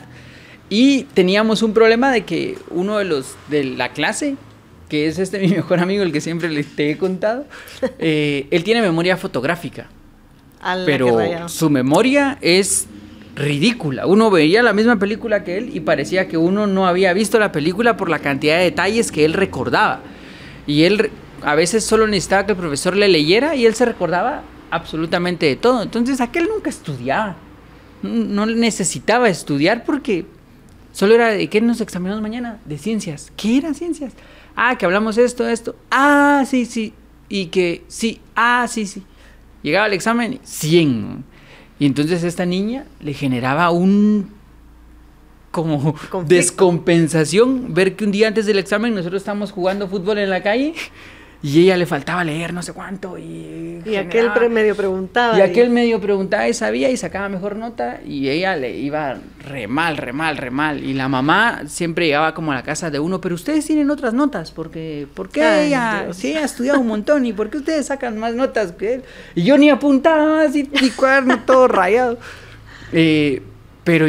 y teníamos un problema de que uno de los de la clase que es este mi mejor amigo el que siempre le te he contado eh, él tiene memoria fotográfica pero su memoria es ridícula. Uno veía la misma película que él y parecía que uno no había visto la película por la cantidad de detalles que él recordaba. Y él a veces solo necesitaba que el profesor le leyera y él se recordaba absolutamente de todo. Entonces aquel nunca estudiaba. No necesitaba estudiar porque solo era de qué nos examinamos mañana, de ciencias. ¿Qué eran ciencias? Ah, que hablamos esto, esto. Ah, sí, sí. Y que sí, ah, sí, sí. Llegaba al examen, y 100. Y entonces esta niña le generaba un como Conflicto. descompensación ver que un día antes del examen nosotros estábamos jugando fútbol en la calle y ella le faltaba leer no sé cuánto y Y aquel medio preguntaba. y aquel medio preguntaba y sabía y sacaba mejor nota y ella le iba re mal, re mal, re mal. Y la mamá siempre llegaba como a la casa de uno, pero ustedes tienen otras notas, porque ¿por qué Ay, ella, Dios. si ella ha estudiado un montón y por qué ustedes sacan más notas que él? Y yo ni apuntaba así, mi cuaderno todo rayado. Eh, pero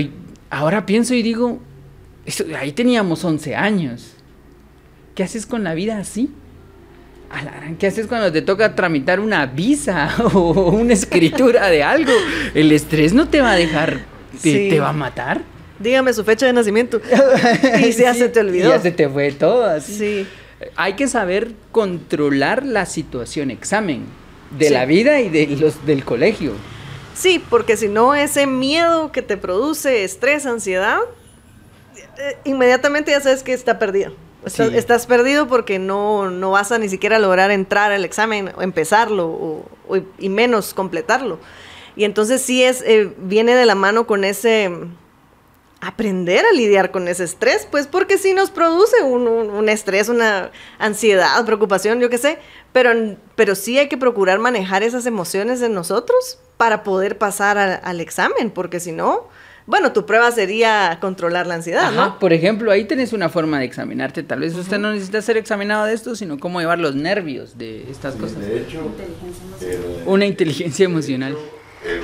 ahora pienso y digo, esto- ahí teníamos 11 años. ¿Qué haces con la vida así? ¿Qué haces cuando te toca tramitar una visa o una escritura de algo? El estrés no te va a dejar, te, Sí. te va a matar. Dígame su fecha de nacimiento. y ya Sí, se te olvidó. y ya se te fue todo así. Sí. Hay que saber controlar la situación examen de Sí. la vida y de los del colegio. Sí, porque si no, ese miedo que te produce estrés, ansiedad, eh, inmediatamente ya sabes que está perdido. Estás, Sí. estás perdido porque no, no vas a ni siquiera lograr entrar al examen o empezarlo o, o- y menos completarlo. Y entonces sí es, eh, viene de la mano con ese aprender a lidiar con ese estrés, pues porque sí nos produce un, un- un estrés, una ansiedad, preocupación, yo qué sé, pero, pero sí hay que procurar manejar esas emociones en nosotros para poder pasar a- al examen, porque si no, bueno, tu prueba sería controlar la ansiedad, Ajá, ¿no? por ejemplo, ahí tenés una forma de examinarte. Tal vez usted no necesita ser examinado de esto, sino cómo llevar los nervios de estas Sí, cosas. De hecho, Inteligencia emocional. el- Una inteligencia emocional. El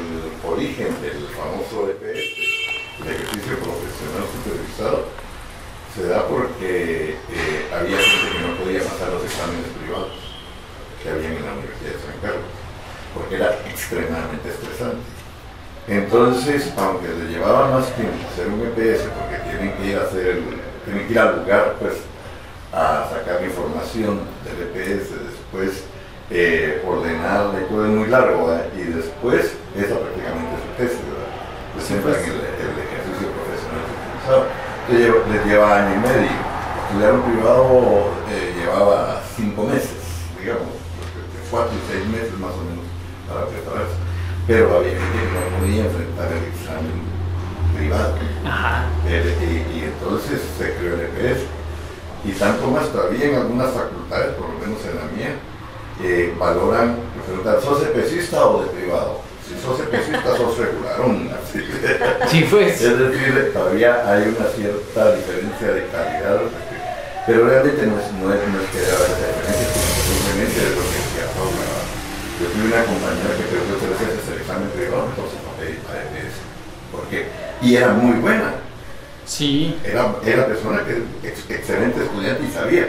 origen del famoso EPS, el ejercicio profesional supervisado, se da porque eh, había gente que no podía pasar los exámenes privados que habían en la Universidad de San Carlos, porque era extremadamente estresante. Entonces, aunque le llevaba más tiempo hacer un EPS, porque tienen que ir a hacer, tienen que ir al lugar, pues, a sacar la información del EPS, después eh, ordenarla y todo es muy largo, ¿verdad? y después esa prácticamente es su tesis, ¿verdad? Presentan el, el ejercicio profesional supervisado. Entonces, lleva- les lleva año y medio. Estudiar un privado eh, llevaba cinco meses, digamos, cuatro y seis meses más o menos para prepararse. Pero había que no podía enfrentar el examen privado. Ajá. El- y, y entonces se creó el EPS. Y tanto más todavía en algunas facultades, por lo menos en la mía, eh, valoran, preguntan, ¿sos pesista o de privado? Si sos pesista, sos regularón. así. Sí, pues. Es decir, todavía hay una cierta diferencia de calidad, pero realmente no es, no es, no es que haya esa diferencia, simplemente es lo que. ¿verdad? Yo tuve una compañera que creo que tres veces el examen privado, entonces no pedí para EPS. ¿Por qué? Y era muy buena. Sí. Era, era persona que ex- excelente estudiante y sabía,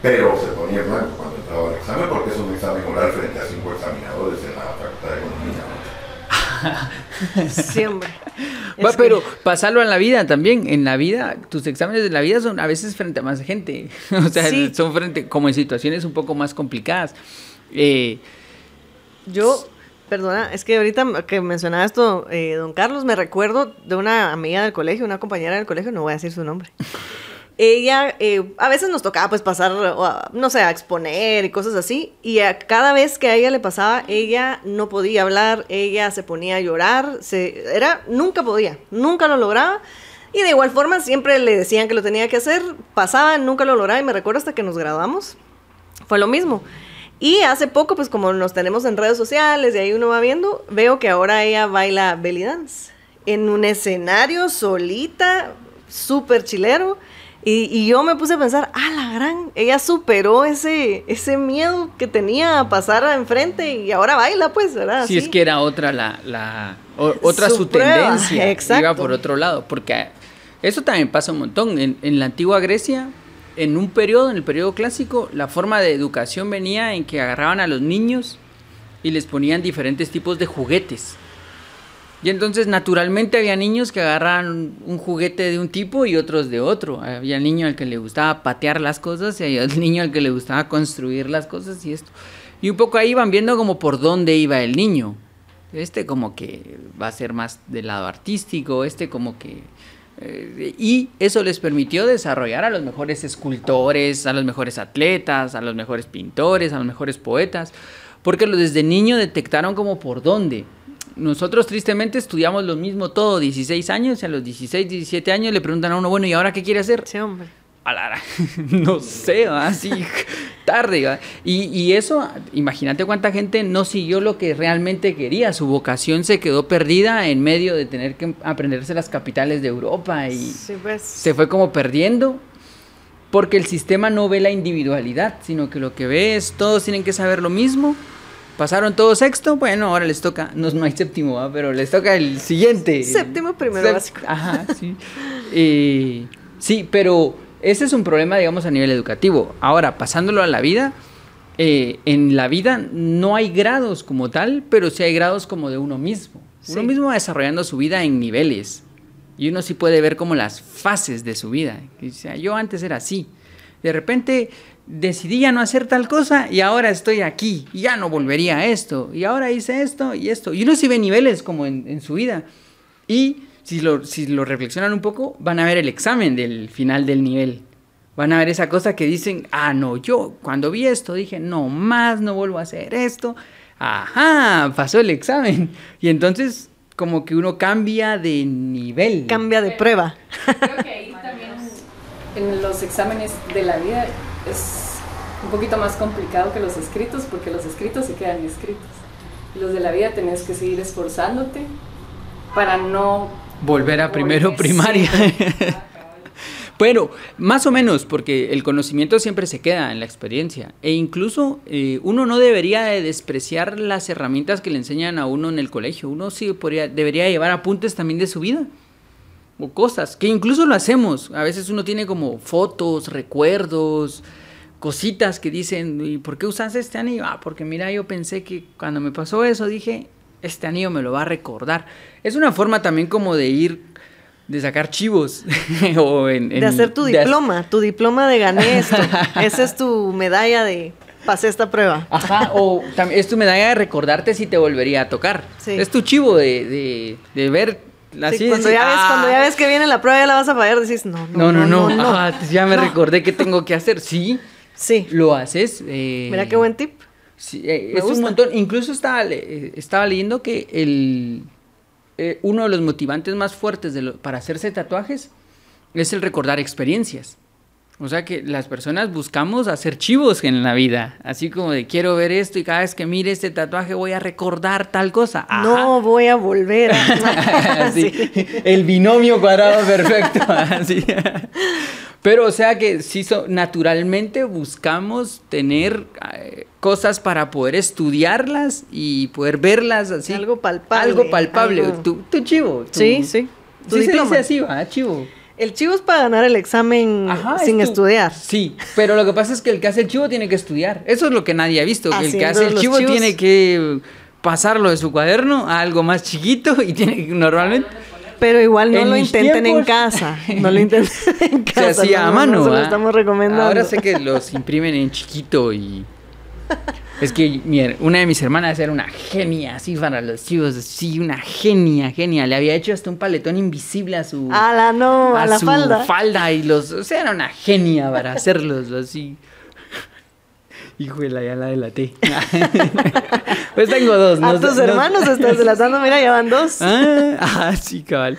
pero se ponía blanco cuando entraba al examen porque es un examen oral frente a cinco examinadores en la Facultad de Economía. ¿no? Siempre. Va, que- pero pasarlo en la vida también. En la vida, tus exámenes de la vida son a veces frente a más gente. o sea, Sí. son frente, como en situaciones un poco más complicadas. Eh, Yo, perdona, es que ahorita que mencionaba esto, eh, don Carlos, me recuerdo de una amiga del colegio, una compañera del colegio, no voy a decir su nombre. Ella, eh, a veces nos tocaba pues pasar, a- no sé, a exponer y cosas así, y a cada vez que a ella le pasaba, ella no podía hablar, ella se ponía a llorar, se, era, nunca podía, nunca lo lograba, y de igual forma siempre le decían que lo tenía que hacer, pasaba, nunca lo lograba, y me recuerdo hasta que nos graduamos, fue lo mismo. Y hace poco, pues como nos tenemos en redes sociales y ahí uno va viendo, veo que ahora ella baila belly dance en un escenario solita, súper chilero. Y, y yo me puse a pensar, ah, la gran, ella superó ese, ese miedo que tenía a pasar enfrente y ahora baila, pues, ¿verdad? si es Así. que era otra la, la o- otra su, Su tendencia exacto. iba por otro lado porque eso también pasa un montón en, en la antigua Grecia en un periodo en el periodo clásico la forma de educación venía en que agarraban a los niños y les ponían diferentes tipos de juguetes y entonces naturalmente había niños que agarraban un juguete de un tipo y otros de otro. Había niño al que le gustaba patear las cosas y había niño al que le gustaba construir las cosas y esto. Y un poco ahí van viendo como por dónde iba el niño. Este como que va a ser más del lado artístico, este como que... eh, y eso les permitió desarrollar a los mejores escultores, a los mejores atletas, a los mejores pintores, a los mejores poetas, porque desde niño detectaron como por dónde. Nosotros tristemente estudiamos lo mismo todo, 16 años, y a los 16, 17 años le preguntan a uno, bueno, ¿y ahora qué quiere hacer? Sí, hombre. No sé, ¿va? así tarde. ¿va? Y, y eso, imagínate cuánta gente no siguió lo que realmente quería. Su vocación se quedó perdida en medio de tener que aprenderse las capitales de Europa y Sí, pues. se fue como perdiendo. Porque el sistema no ve la individualidad, sino que lo que ve es todos tienen que saber lo mismo. Pasaron todos sexto, bueno, ahora les toca, no, no hay séptimo, ¿va? pero les toca el siguiente. Séptimo, primero básico. Ajá, sí. Eh, sí, pero ese es un problema, digamos, a nivel educativo. Ahora, pasándolo a la vida, eh, en la vida no hay grados como tal, pero sí hay grados como de uno mismo. Uno mismo va desarrollando su vida en niveles. Y uno sí puede ver como las fases de su vida. Dice, "Ah, yo antes era así. De repente decidí ya no hacer tal cosa y ahora estoy aquí. Y ya no volvería a esto. Y ahora hice esto y esto. Y uno sí ve niveles como en, en su vida. Y si lo, si lo reflexionan un poco, van a ver el examen del final del nivel. Van a ver esa cosa que dicen, ah, no, yo cuando vi esto dije, no más, no vuelvo a hacer esto. Ajá, pasó el examen. Y entonces como que uno cambia de nivel. Cambia de prueba. Creo que ahí también en los exámenes de la vida es un poquito más complicado que los escritos porque los escritos se quedan escritos. Los de la vida tenés que seguir esforzándote para no... Volver a primero volver- primaria. Bueno, más o menos, porque el conocimiento siempre se queda en la experiencia. E incluso eh, uno no debería de despreciar las herramientas que le enseñan a uno en el colegio. Uno sí podría, debería llevar apuntes también de su vida. O cosas, que incluso lo hacemos. A veces uno tiene como fotos, recuerdos, cositas que dicen, ¿y por qué usas este anillo? Ah, porque mira, yo pensé que cuando me pasó eso dije, este anillo me lo va a recordar. Es una forma también como de ir, de sacar chivos. o en, De hacer tu de diploma, tu diploma de gané esto. Esa es tu medalla de pasé esta prueba. Ajá, o también es tu medalla de recordarte si te volvería a tocar. Sí. Es tu chivo de, de, de ver así. Sí, cuando, ya ves, "Ah, cuando ya ves que viene la prueba ya la vas a fallar, decís, no, No, no, no, no. no. no. Ah, ya me recordé que tengo que hacer. Sí, Sí, lo haces. eh, mira qué buen tip. Sí, eh, es un montón. Incluso estaba, le- estaba leyendo que el, eh, uno de los motivantes más fuertes de lo- para hacerse tatuajes es el recordar experiencias. O sea que las personas buscamos hacer chivos en la vida, así como de quiero ver esto y cada vez que mire este tatuaje voy a recordar tal cosa. Ajá. No voy a volver a... Sí, El binomio cuadrado perfecto. Pero o sea que sí, so- naturalmente buscamos tener eh, cosas para poder estudiarlas y poder verlas así. Algo palpable, Algo palpable. algo- Tu, tu chivo. tu- Sí, sí. Tu Sí se dice así, ¿va? Chivo. El chivo es para ganar el examen Ajá, sin es tu- estudiar. Sí, pero lo que pasa es que el que hace el chivo tiene que estudiar. Eso es lo que nadie ha visto. que el que hace el chivo chivos. tiene que pasarlo de su cuaderno a algo más chiquito y tiene que normalmente Pero igual no En lo intenten en casa. No lo intenten en se casa. hacía no, a no, mano. No, se lo estamos recomendando. Ahora sé que los imprimen en chiquito y es que mi una de mis hermanas era una genia así para los chivos, sí, una genia, genia. Le había hecho hasta un paletón invisible a su A la no, a, la su falda. falda y los, o sea, era una genia para hacerlos así. Híjole, ya la delaté. pues tengo dos. a no sé- tus no- hermanos estás delatando, mira, ya van dos. Ah, ah, sí, cabal.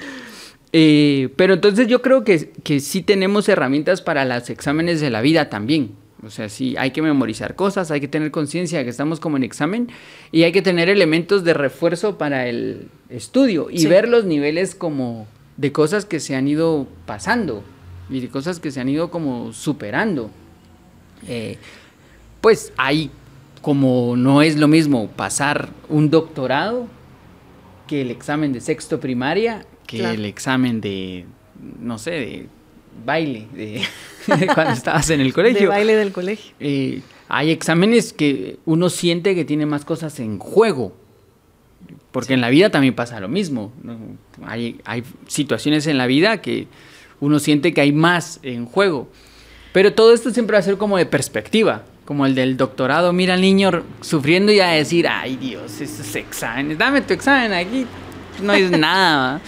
Eh, pero entonces yo creo que, que sí tenemos herramientas para los exámenes de la vida también. O sea, sí, hay que memorizar cosas, hay que tener conciencia de que estamos como en examen y hay que tener elementos de refuerzo para el estudio y Sí. ver los niveles como de cosas que se han ido pasando y de cosas que se han ido como superando. Eh, pues hay como no es lo mismo pasar un doctorado que el examen de sexto primaria, que Claro. el examen de, no sé, de baile, de, de cuando estabas en el De colegio. baile del colegio. Eh, hay exámenes que uno siente que tiene más cosas en juego. Porque en la vida también pasa lo mismo. ¿no? Hay, hay situaciones en la vida que uno siente que hay más en juego. Pero todo esto siempre va a ser como de perspectiva. Como el del doctorado, mira al niño sufriendo y a decir, ay Dios, esos exámenes, dame tu examen aquí, no es nada.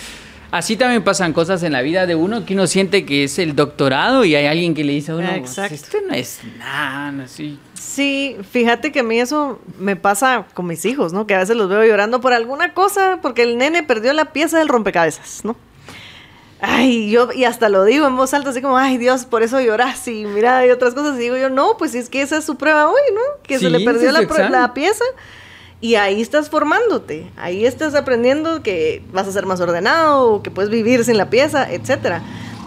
¿Va?". Así también pasan cosas en la vida de uno que uno siente que es el doctorado y hay alguien que le dice a uno, Exacto. esto no es nada, así. Sí, fíjate que a mí eso me pasa con mis hijos, ¿no? Que a veces los veo llorando por alguna cosa, porque el nene perdió la pieza del rompecabezas, ¿no? Ay, yo, y hasta lo digo en voz alta, así como, ay Dios, por eso lloras y mira, hay otras cosas. Y digo yo, no, pues es que esa es su prueba hoy, ¿no? Que se Sí, le perdió la, la pieza. Y ahí estás formándote, ahí estás aprendiendo que vas a ser más ordenado, que puedes vivir sin la pieza, etcétera.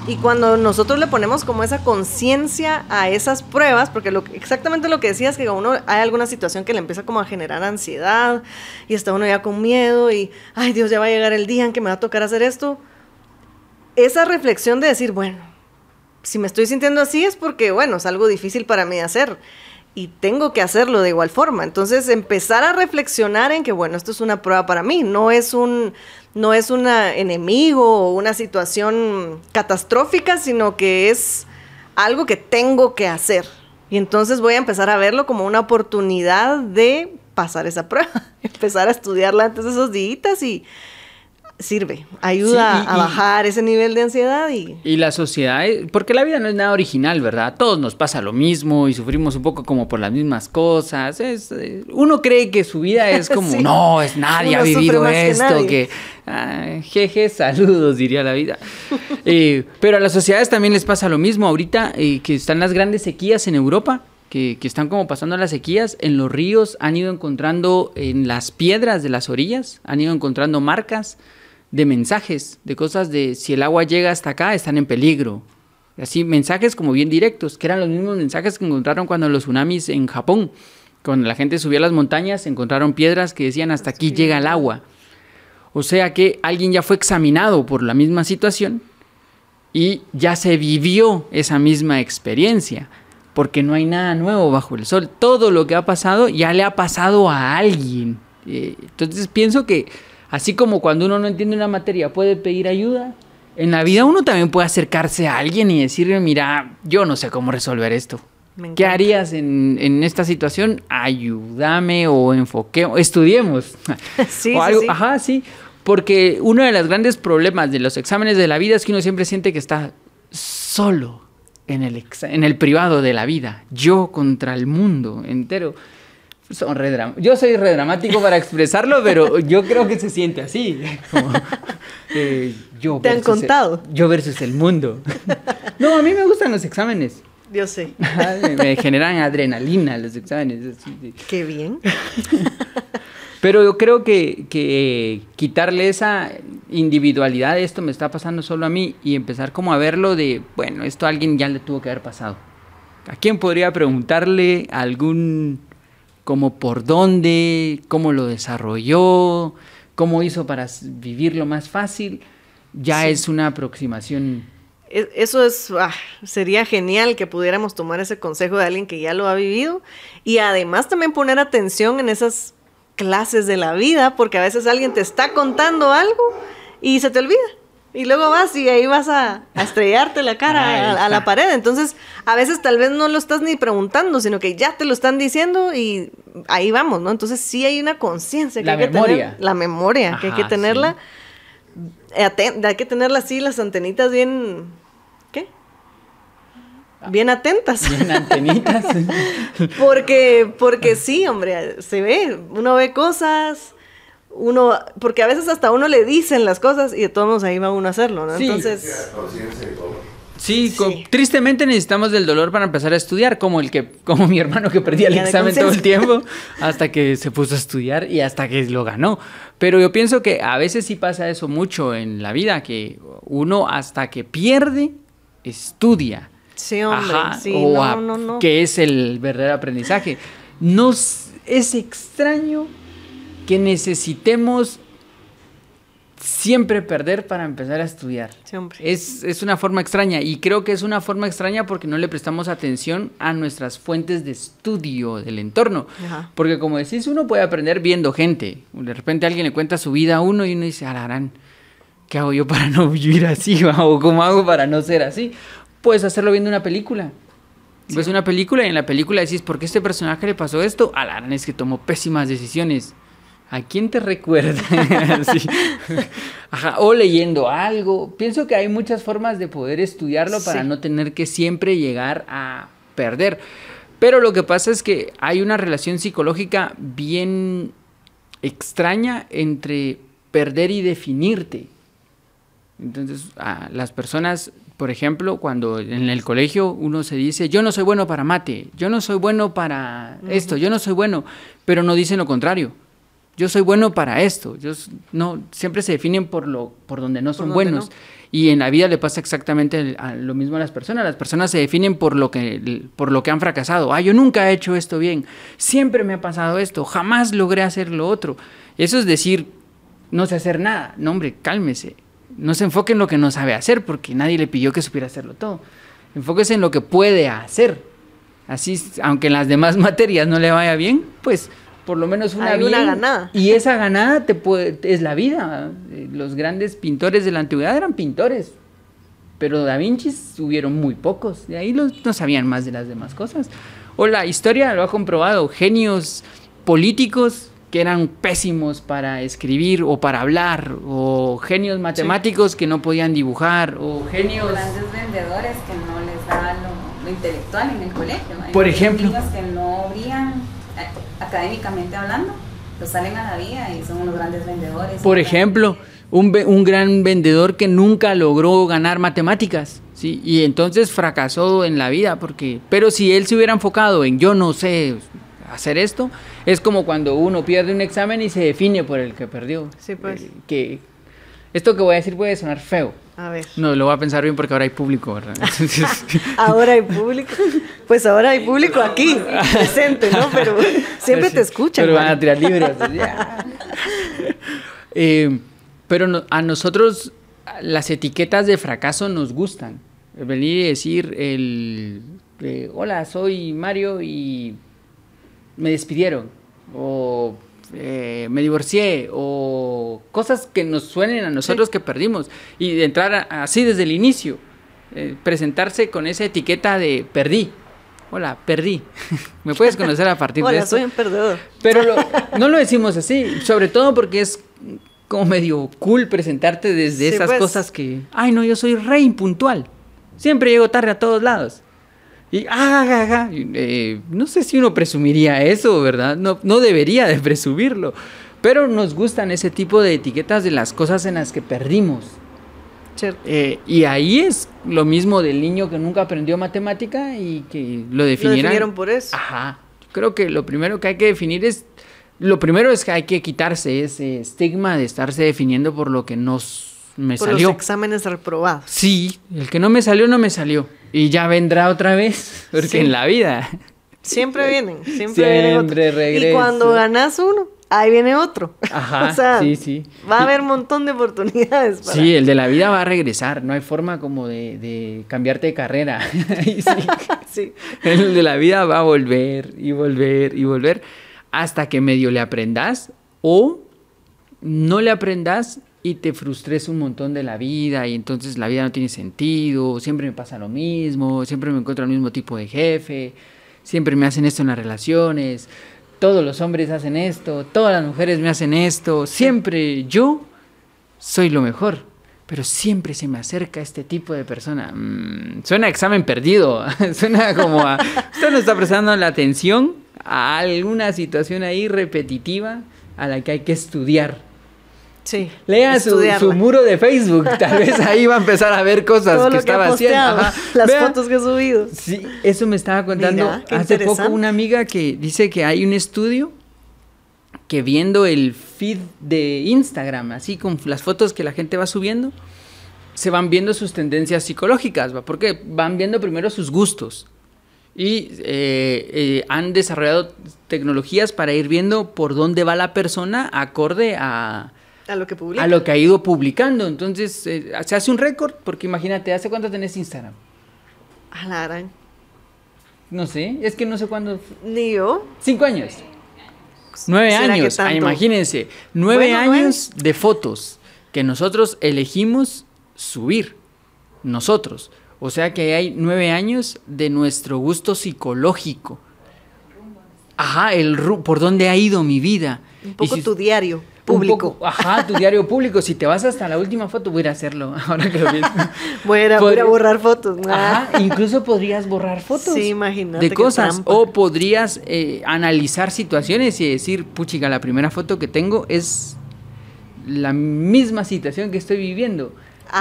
Y cuando nosotros le ponemos como esa conciencia a esas pruebas, porque exactamente lo que decías, que a uno hay alguna situación que le empieza como a generar ansiedad y está uno ya con miedo y, ay Dios, ya va a llegar el día en que me va a tocar hacer esto. Esa reflexión de decir, bueno, si me estoy sintiendo así es porque, bueno, es algo difícil para mí hacer y tengo que hacerlo de igual forma. Entonces, empezar a reflexionar en que, bueno, esto es una prueba para mí, no es un no es un enemigo o una situación catastrófica, sino que es algo que tengo que hacer. Y entonces voy a empezar a verlo como una oportunidad de pasar esa prueba, empezar a estudiarla antes de esos días y sirve, ayuda Sí, y- a y- bajar ese nivel de ansiedad y Y la sociedad, porque la vida no es nada original, ¿verdad? A todos nos pasa lo mismo y sufrimos un poco como por las mismas cosas. Es, eh, uno cree que su vida es como, Sí. no, es nadie ha Uno vivido que esto, que, jeje, saludos, diría la vida. Eh, pero a las sociedades también les pasa lo mismo. Ahorita eh, que están las grandes sequías en Europa, que, que están como pasando las sequías, en los ríos han ido encontrando, en las piedras de las orillas, han ido encontrando marcas de mensajes, de cosas de si el agua llega hasta acá, están en peligro. Así, mensajes como bien directos, que eran los mismos mensajes que encontraron cuando los tsunamis en Japón. Cuando la gente subía a las montañas, encontraron piedras que decían hasta aquí llega el agua. O sea que alguien ya fue examinado por la misma situación y ya se vivió esa misma experiencia, porque no hay nada nuevo bajo el sol. Todo lo que ha pasado ya le ha pasado a alguien. Eh, entonces pienso que así como cuando uno no entiende una materia puede pedir ayuda, en la vida uno también puede acercarse a alguien y decirle, mira, yo no sé cómo resolver esto. ¿Qué harías en, en esta situación? Ayúdame o enfoquemos, estudiemos. Sí, o sí, algo, sí. Ajá, sí. Porque uno de los grandes problemas de los exámenes de la vida es que uno siempre siente que está solo en el, en el privado de la vida. Yo contra el mundo entero. Son re yo soy re dramático para expresarlo, pero yo creo que se siente así. como, eh, yo Te han el- contado. yo versus el mundo. No, a mí me gustan los exámenes. Yo sé. me, generan adrenalina los exámenes. Qué bien. Pero yo creo que, que quitarle esa individualidad, esto me está pasando solo a mí, y empezar como a verlo de, bueno, esto a alguien ya le tuvo que haber pasado. ¿A quién podría preguntarle algún, como por dónde, cómo lo desarrolló, cómo hizo para vivirlo más fácil? Ya Sí. es una aproximación. E- Eso es, ah, sería genial que pudiéramos tomar ese consejo de alguien que ya lo ha vivido y además también poner atención en esas clases de la vida, porque a veces alguien te está contando algo y se te olvida. Y luego vas y ahí vas a, a estrellarte la cara Ahí a, a la pared. Entonces, a veces tal vez no lo estás ni preguntando, sino que ya te lo están diciendo y ahí vamos, ¿no? Entonces sí hay una conciencia que La hay que memoria. tener. La memoria, que hay que Ajá, tenerla. aten- hay que tenerla así, las antenitas bien. ¿Qué? Bien atentas. Bien antenitas. Porque, porque sí, hombre, se ve, uno ve cosas, uno, porque a veces hasta uno le dicen las cosas y de todos modos ahí va uno a hacerlo, ¿no? Sí. Entonces. Sí, tristemente necesitamos del dolor para empezar a estudiar, como el que, como mi hermano que perdía el examen todo el tiempo, hasta que se puso a estudiar y hasta que lo ganó. Pero yo pienso que a veces sí pasa eso mucho en la vida, que uno hasta que pierde, estudia. sí, hombre, Ajá, sí, o no, a- no, no. Que es el verdadero aprendizaje. Nos es extraño que necesitemos siempre perder para empezar a estudiar. Sí, hombre. Es, es una forma extraña y creo que es una forma extraña porque no le prestamos atención a nuestras fuentes de estudio del entorno. Ajá. Porque como decís, uno puede aprender viendo gente. De repente alguien le cuenta su vida a uno y uno dice, alarán, ¿qué hago yo para no vivir así? ¿O cómo hago para no ser así? Puedes hacerlo viendo una película. Ves una película y en la película decís, ¿por qué a este personaje le pasó esto? Alarán es que tomó pésimas decisiones. ¿A quién te recuerda? Sí. Ajá, O leyendo algo. Pienso que hay muchas formas de poder estudiarlo para no tener que siempre llegar a perder. Pero lo que pasa es que hay una relación psicológica bien extraña entre perder y definirte. Entonces, a las personas, por ejemplo, cuando en el colegio uno se dice, yo no soy bueno para mate, yo no soy bueno para esto, yo no soy bueno, pero no dicen lo contrario. Yo soy bueno para esto. Yo no siempre se definen por lo por donde no son buenos. no. Y en la vida le pasa exactamente lo mismo a las personas. Las personas se definen por lo que por lo que han fracasado. Ah, yo nunca he hecho esto bien. Siempre me ha pasado esto. Jamás logré hacer lo otro. Eso es decir, no sé hacer nada. No, hombre, cálmese. No se enfoque en lo que no sabe hacer, porque nadie le pidió que supiera hacerlo todo. Enfóquese en lo que puede hacer. Así, aunque en las demás materias no le vaya bien, pues por lo menos una Hay una bien. ganada. Y esa ganada te puede, es la vida. Eh, Los grandes pintores de la antigüedad eran pintores. Pero Da Vinci hubieron muy pocos. De ahí los, no sabían más de las demás cosas. O la historia lo ha comprobado. Genios políticos que eran pésimos para escribir o para hablar. O genios matemáticos que no podían dibujar. O genios... grandes vendedores que no les da lo, lo intelectual en el colegio. Por ejemplo. niños que no brillan académicamente hablando, pues salen a la vida y son unos grandes vendedores. Por ejemplo, un, un gran vendedor que nunca logró ganar matemáticas, ¿sí? Y entonces fracasó en la vida, porque... Pero si él se hubiera enfocado en yo no sé hacer esto, es como cuando uno pierde un examen y se define por el que perdió. Sí, pues. Eh, que esto que voy a decir puede sonar feo. A ver. No, lo voy a pensar bien porque ahora hay público, ¿verdad? Entonces, Ahora hay público. Pues ahora hay público aquí, presente, ¿no? Pero siempre te escuchan. Pero van a tirar libros. Eh, pero no- a nosotros las etiquetas de fracaso nos gustan. Venir y decir el eh, hola, soy Mario y me despidieron. O eh, me divorcié. O cosas que nos suenen a nosotros que perdimos. Y de entrar a- así desde el inicio. eh, presentarse con esa etiqueta de perdí. Hola, perdí. ¿Me puedes conocer a partir de Hola, esto? soy un perdedor. Pero lo- no lo decimos así, sobre todo porque es como medio cool presentarte desde Sí, esas pues. cosas que, ay no, yo soy re impuntual, siempre llego tarde a todos lados. Y, ah, ah, ah, eh, no sé si uno presumiría eso, ¿verdad? No, no debería de presumirlo, pero nos gustan ese tipo de etiquetas de las cosas en las que perdimos. Eh, y ahí es lo mismo del niño que nunca aprendió matemática y que lo Lo definieran. definieron por eso. Ajá. Creo que lo primero que hay que definir es. Lo primero es que hay que quitarse ese estigma de estarse definiendo por lo que no s- me por salió. los exámenes reprobados. Sí, el que no me salió, no me salió. Y ya vendrá otra vez, porque Sí. en la vida. Siempre vienen, siempre, Siempre vienen. Y cuando ganas uno, ahí viene otro. Ajá, o sea, sí, sí. va a haber un montón de oportunidades para... Sí, el de la vida va a regresar. No hay forma como de, de cambiarte de carrera. Sí. El de la vida va a volver y volver y volver hasta que medio le aprendas o no le aprendas y te frustres un montón de la vida y entonces la vida no tiene sentido, siempre me pasa lo mismo, siempre me encuentro al mismo tipo de jefe, siempre me hacen esto en las relaciones, todos los hombres hacen esto, todas las mujeres me hacen esto, siempre yo soy lo mejor. Pero siempre se me acerca este tipo de persona. Mm, suena a examen perdido. suena como a. Usted no está prestando la atención a alguna situación ahí repetitiva a la que hay que estudiar. Sí. Lea su, su muro de Facebook. Tal vez ahí va a empezar a ver cosas Todo que lo que estaba ha haciendo. posteado, Ajá. las Vea, fotos que he subido. Sí, eso me estaba contando Mira, hace poco una amiga que dice que hay un estudio que viendo el feed de Instagram, así con las fotos que la gente va subiendo, se van viendo sus tendencias psicológicas, ¿va? porque van viendo primero sus gustos. Y eh, eh, han desarrollado tecnologías para ir viendo por dónde va la persona acorde a, A lo que publica. a lo que ha ido publicando. Entonces, eh, se hace un récord, porque imagínate, ¿hace cuánto tenés Instagram? A la gran. No sé, es que no sé cuándo. Ni yo. Cinco años. Nueve ¿Será que años. Ah, imagínense. Nueve Bueno, años de fotos que nosotros elegimos subir. Nosotros. O sea que hay nueve años de nuestro gusto psicológico. Ajá, el ru- por dónde ha ido mi vida. Un poco si- tu diario público. poco- ajá, tu diario público. Si te vas hasta la última foto, voy a ir a hacerlo. Ahora que lo pienso. Voy a voy a borrar fotos. Ajá, incluso podrías borrar fotos Sí, imagínate de cosas. trampa. O podrías eh, analizar situaciones y decir, puchica, la primera foto que tengo es la misma situación que estoy viviendo.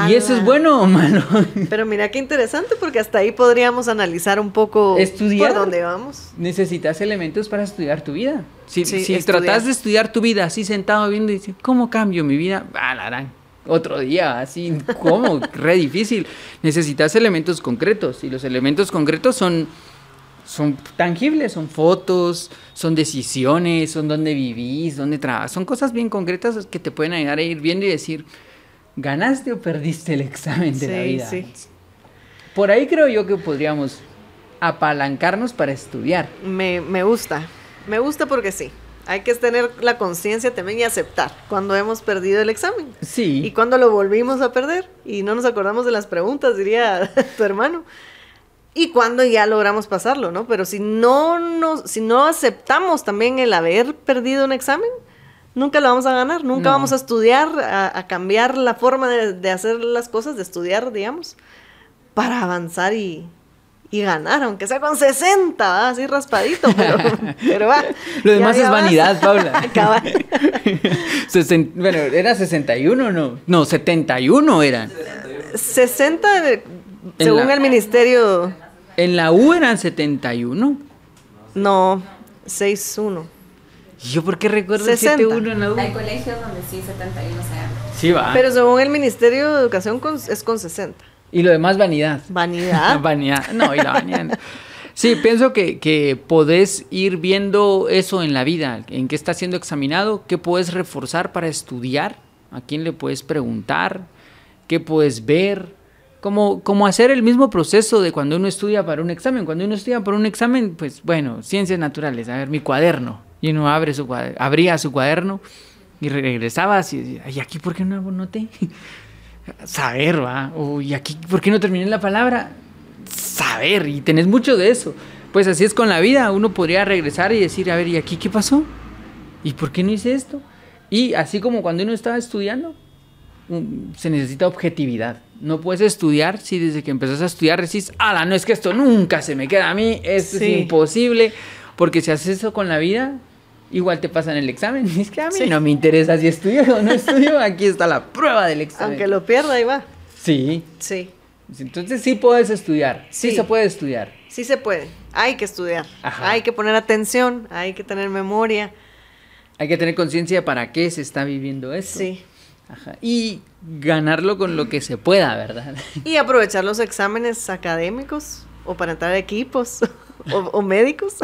¿Y eso es bueno o malo? Pero mira qué interesante porque hasta ahí podríamos analizar un poco Estudiar. por dónde vamos. Necesitas elementos para estudiar tu vida. Si, Sí, si tratas de estudiar tu vida así sentado viendo y dices, ¿cómo cambio mi vida? Ah, la gran. Otro día, así, ¿cómo? Re difícil. Necesitas elementos concretos y los elementos concretos son, son tangibles, son fotos, son decisiones, son dónde vivís, dónde trabajas. Son cosas bien concretas que te pueden ayudar a ir viendo y decir, ¿ganaste o perdiste el examen de la vida? sí. Por ahí creo yo que podríamos apalancarnos para estudiar. Me, me gusta. Me gusta porque sí. Hay que tener la conciencia también y aceptar cuando hemos perdido el examen. Sí. Y cuando lo volvimos a perder y no nos acordamos de las preguntas, diría tu hermano. Y cuando ya logramos pasarlo, ¿no? Pero si no, nos, si no aceptamos también el haber perdido un examen, nunca lo vamos a ganar. Nunca No. vamos a estudiar, a, a cambiar la forma de, de hacer las cosas, de estudiar, digamos, para avanzar y, y ganar, aunque sea con 60, ¿va? así raspadito, pero, pero va. Lo demás es más. vanidad, Paula. Sesen- bueno, ¿era 61 o no? No, 71 eran. 60, de- En según la- el ministerio, En la U eran 71. no, 6-1. ¿Y yo por qué recuerdo el 60. 71 en la U? Hay colegios donde sí 71 se dan. Sí, va. Pero según el Ministerio de Educación con- es con 60. Y lo demás, vanidad. Vanidad. vanidad. No, y la vanidad. Sí, pienso que, que podés ir viendo eso en la vida, en qué está siendo examinado, qué puedes reforzar para estudiar, a quién le puedes preguntar, qué puedes ver, como, como hacer el mismo proceso de cuando uno estudia para un examen. Cuando uno estudia para un examen, pues bueno, ciencias naturales, a ver, mi cuaderno. Y uno abre su cuaderno, abría su cuaderno y regresabas y decía, ¿y aquí por qué no noté? Saber, va. O, ¿y aquí por qué no terminé la palabra? saber y tenés mucho de eso. Pues así es con la vida, uno podría regresar y decir, a ver, ¿y aquí qué pasó? ¿Y por qué no hice esto? Y así como cuando uno estaba estudiando, se necesita objetividad. No puedes estudiar si desde que empezás a estudiar decís, ala, no es que esto nunca se me queda a mí, esto Sí. es imposible. Porque si haces eso con la vida, igual te pasan el examen. Es que a mí Sí. no me interesa si estudio o no estudio, aquí está la prueba del examen. Aunque lo pierda, ahí va. Sí. Sí, Entonces sí puedes estudiar. Sí, Sí. se puede estudiar. sí se puede. Hay que estudiar. Ajá. Hay que poner atención, hay que tener memoria. Hay que tener conciencia de para qué se está viviendo esto. Sí. Ajá. Y ganarlo con lo que se pueda, ¿verdad? Y aprovechar los exámenes académicos o para entrar a equipos o, o médicos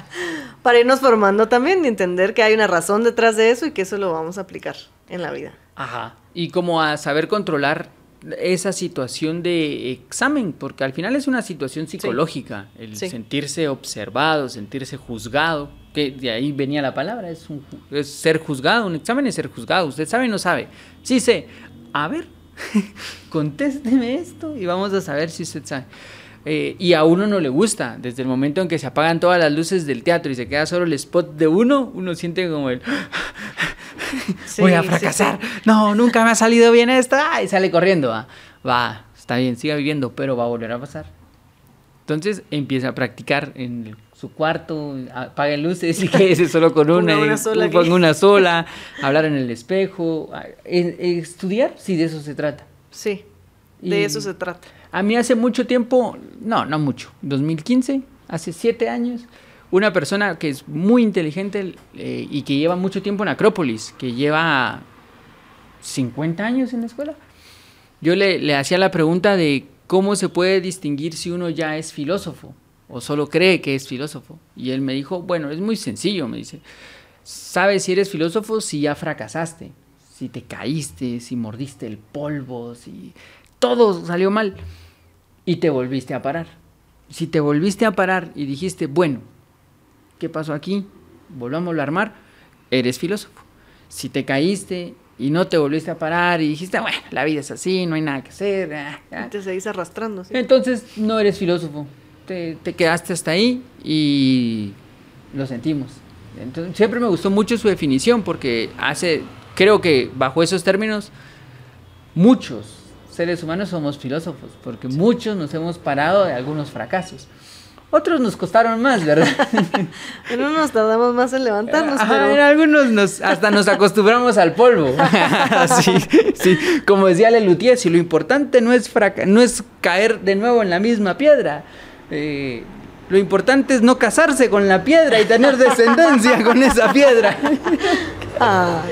para irnos formando también y entender que hay una razón detrás de eso y que eso lo vamos a aplicar en la vida. Ajá. Y como a saber controlar esa situación de examen, porque al final es una situación psicológica, el Sí. sentirse observado, sentirse juzgado, que de ahí venía la palabra, es, un es ser juzgado, un examen es ser juzgado, usted sabe o no sabe, sí sé, a ver, contésteme esto y vamos a saber si usted sabe. Eh, y a uno no le gusta, desde el momento en que se apagan todas las luces del teatro y se queda solo el spot de uno, uno siente como el... Sí, voy a sí, fracasar. No, nunca me ha salido bien esto. Ah, y sale corriendo. Va, va, está bien, siga viviendo, pero va a volver a pasar. Entonces empieza a practicar en su cuarto, apague luces y quédese solo con una, una sola aquí. una sola, hablar en el espejo, estudiar, sí, de eso se trata. Sí, de Y- eso se trata. A mí hace mucho tiempo, no, no mucho, 2015, hace siete años, una persona que es muy inteligente eh, y que lleva mucho tiempo en Acrópolis, que lleva 50 años en la escuela, yo le, le hacía la pregunta de cómo se puede distinguir si uno ya es filósofo o solo cree que es filósofo. Y él me dijo, bueno, es muy sencillo, me dice, sabes si eres filósofo si ya fracasaste, si te caíste, si mordiste el polvo, si todo salió mal y te volviste a parar. Si te volviste a parar y dijiste, bueno, ¿qué pasó aquí? Volvámoslo a armar, eres filósofo. Si te caíste y no te volviste a parar y dijiste, bueno, la vida es así, no hay nada que hacer. ah, ah", te seguís arrastrando. ¿sí? entonces no eres filósofo. Te, te quedaste hasta ahí y lo sentimos. Entonces, siempre me gustó mucho su definición porque hace, creo que bajo esos términos, muchos seres humanos somos filósofos porque muchos nos hemos parado de algunos fracasos. Otros nos costaron más, ¿verdad? En uno nos tardamos más en levantarnos, Ajá, en pero algunos nos, hasta nos acostumbramos al polvo. sí, sí. Como decía Lelutier, si lo importante no es, no es caer de nuevo en la misma piedra, eh, lo importante es no casarse con la piedra y tener descendencia con esa piedra. Ah.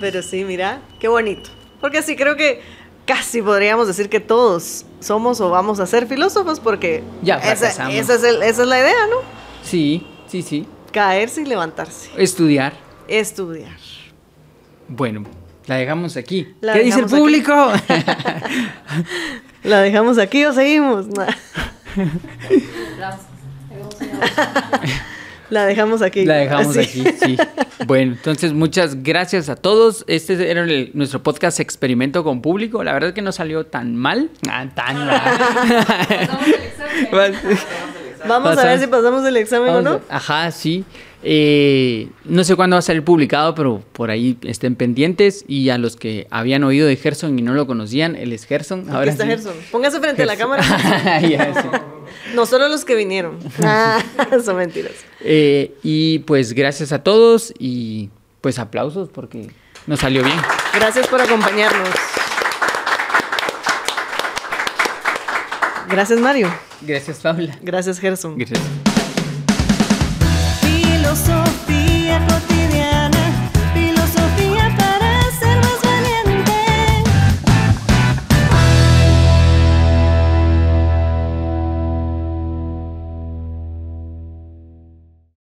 Pero sí, mira, qué bonito. Porque sí, creo que casi podríamos decir que todos somos o vamos a ser filósofos porque Ya esa, esa es el- esa es la idea, ¿no? Sí, sí, sí. Caerse y levantarse. Estudiar. Estudiar. Bueno, la dejamos aquí. La ¿Qué dice el público? ¿La dejamos aquí o seguimos? La dejamos aquí. La dejamos aquí, sí. Bueno, entonces muchas gracias a todos. Este era el- nuestro podcast experimento con público. La verdad es que no salió tan mal. Ah, tan mal. Pasamos el examen. Vamos a ver si pasamos el examen o no. a- Ajá, sí. Eh, no sé cuándo va a salir publicado, pero por ahí estén pendientes. Y a los que habían oído de Gerson y no lo conocían, él es Gerson. Aquí Ahora está sí. Gerson. Póngase frente a la cámara. Ya. No solo los que vinieron. Ah, son mentiras. Eh, y pues gracias a todos y pues aplausos porque nos salió bien. Gracias por acompañarnos. Gracias, Mario. Gracias, Paula. Gracias, Gerson. Gracias.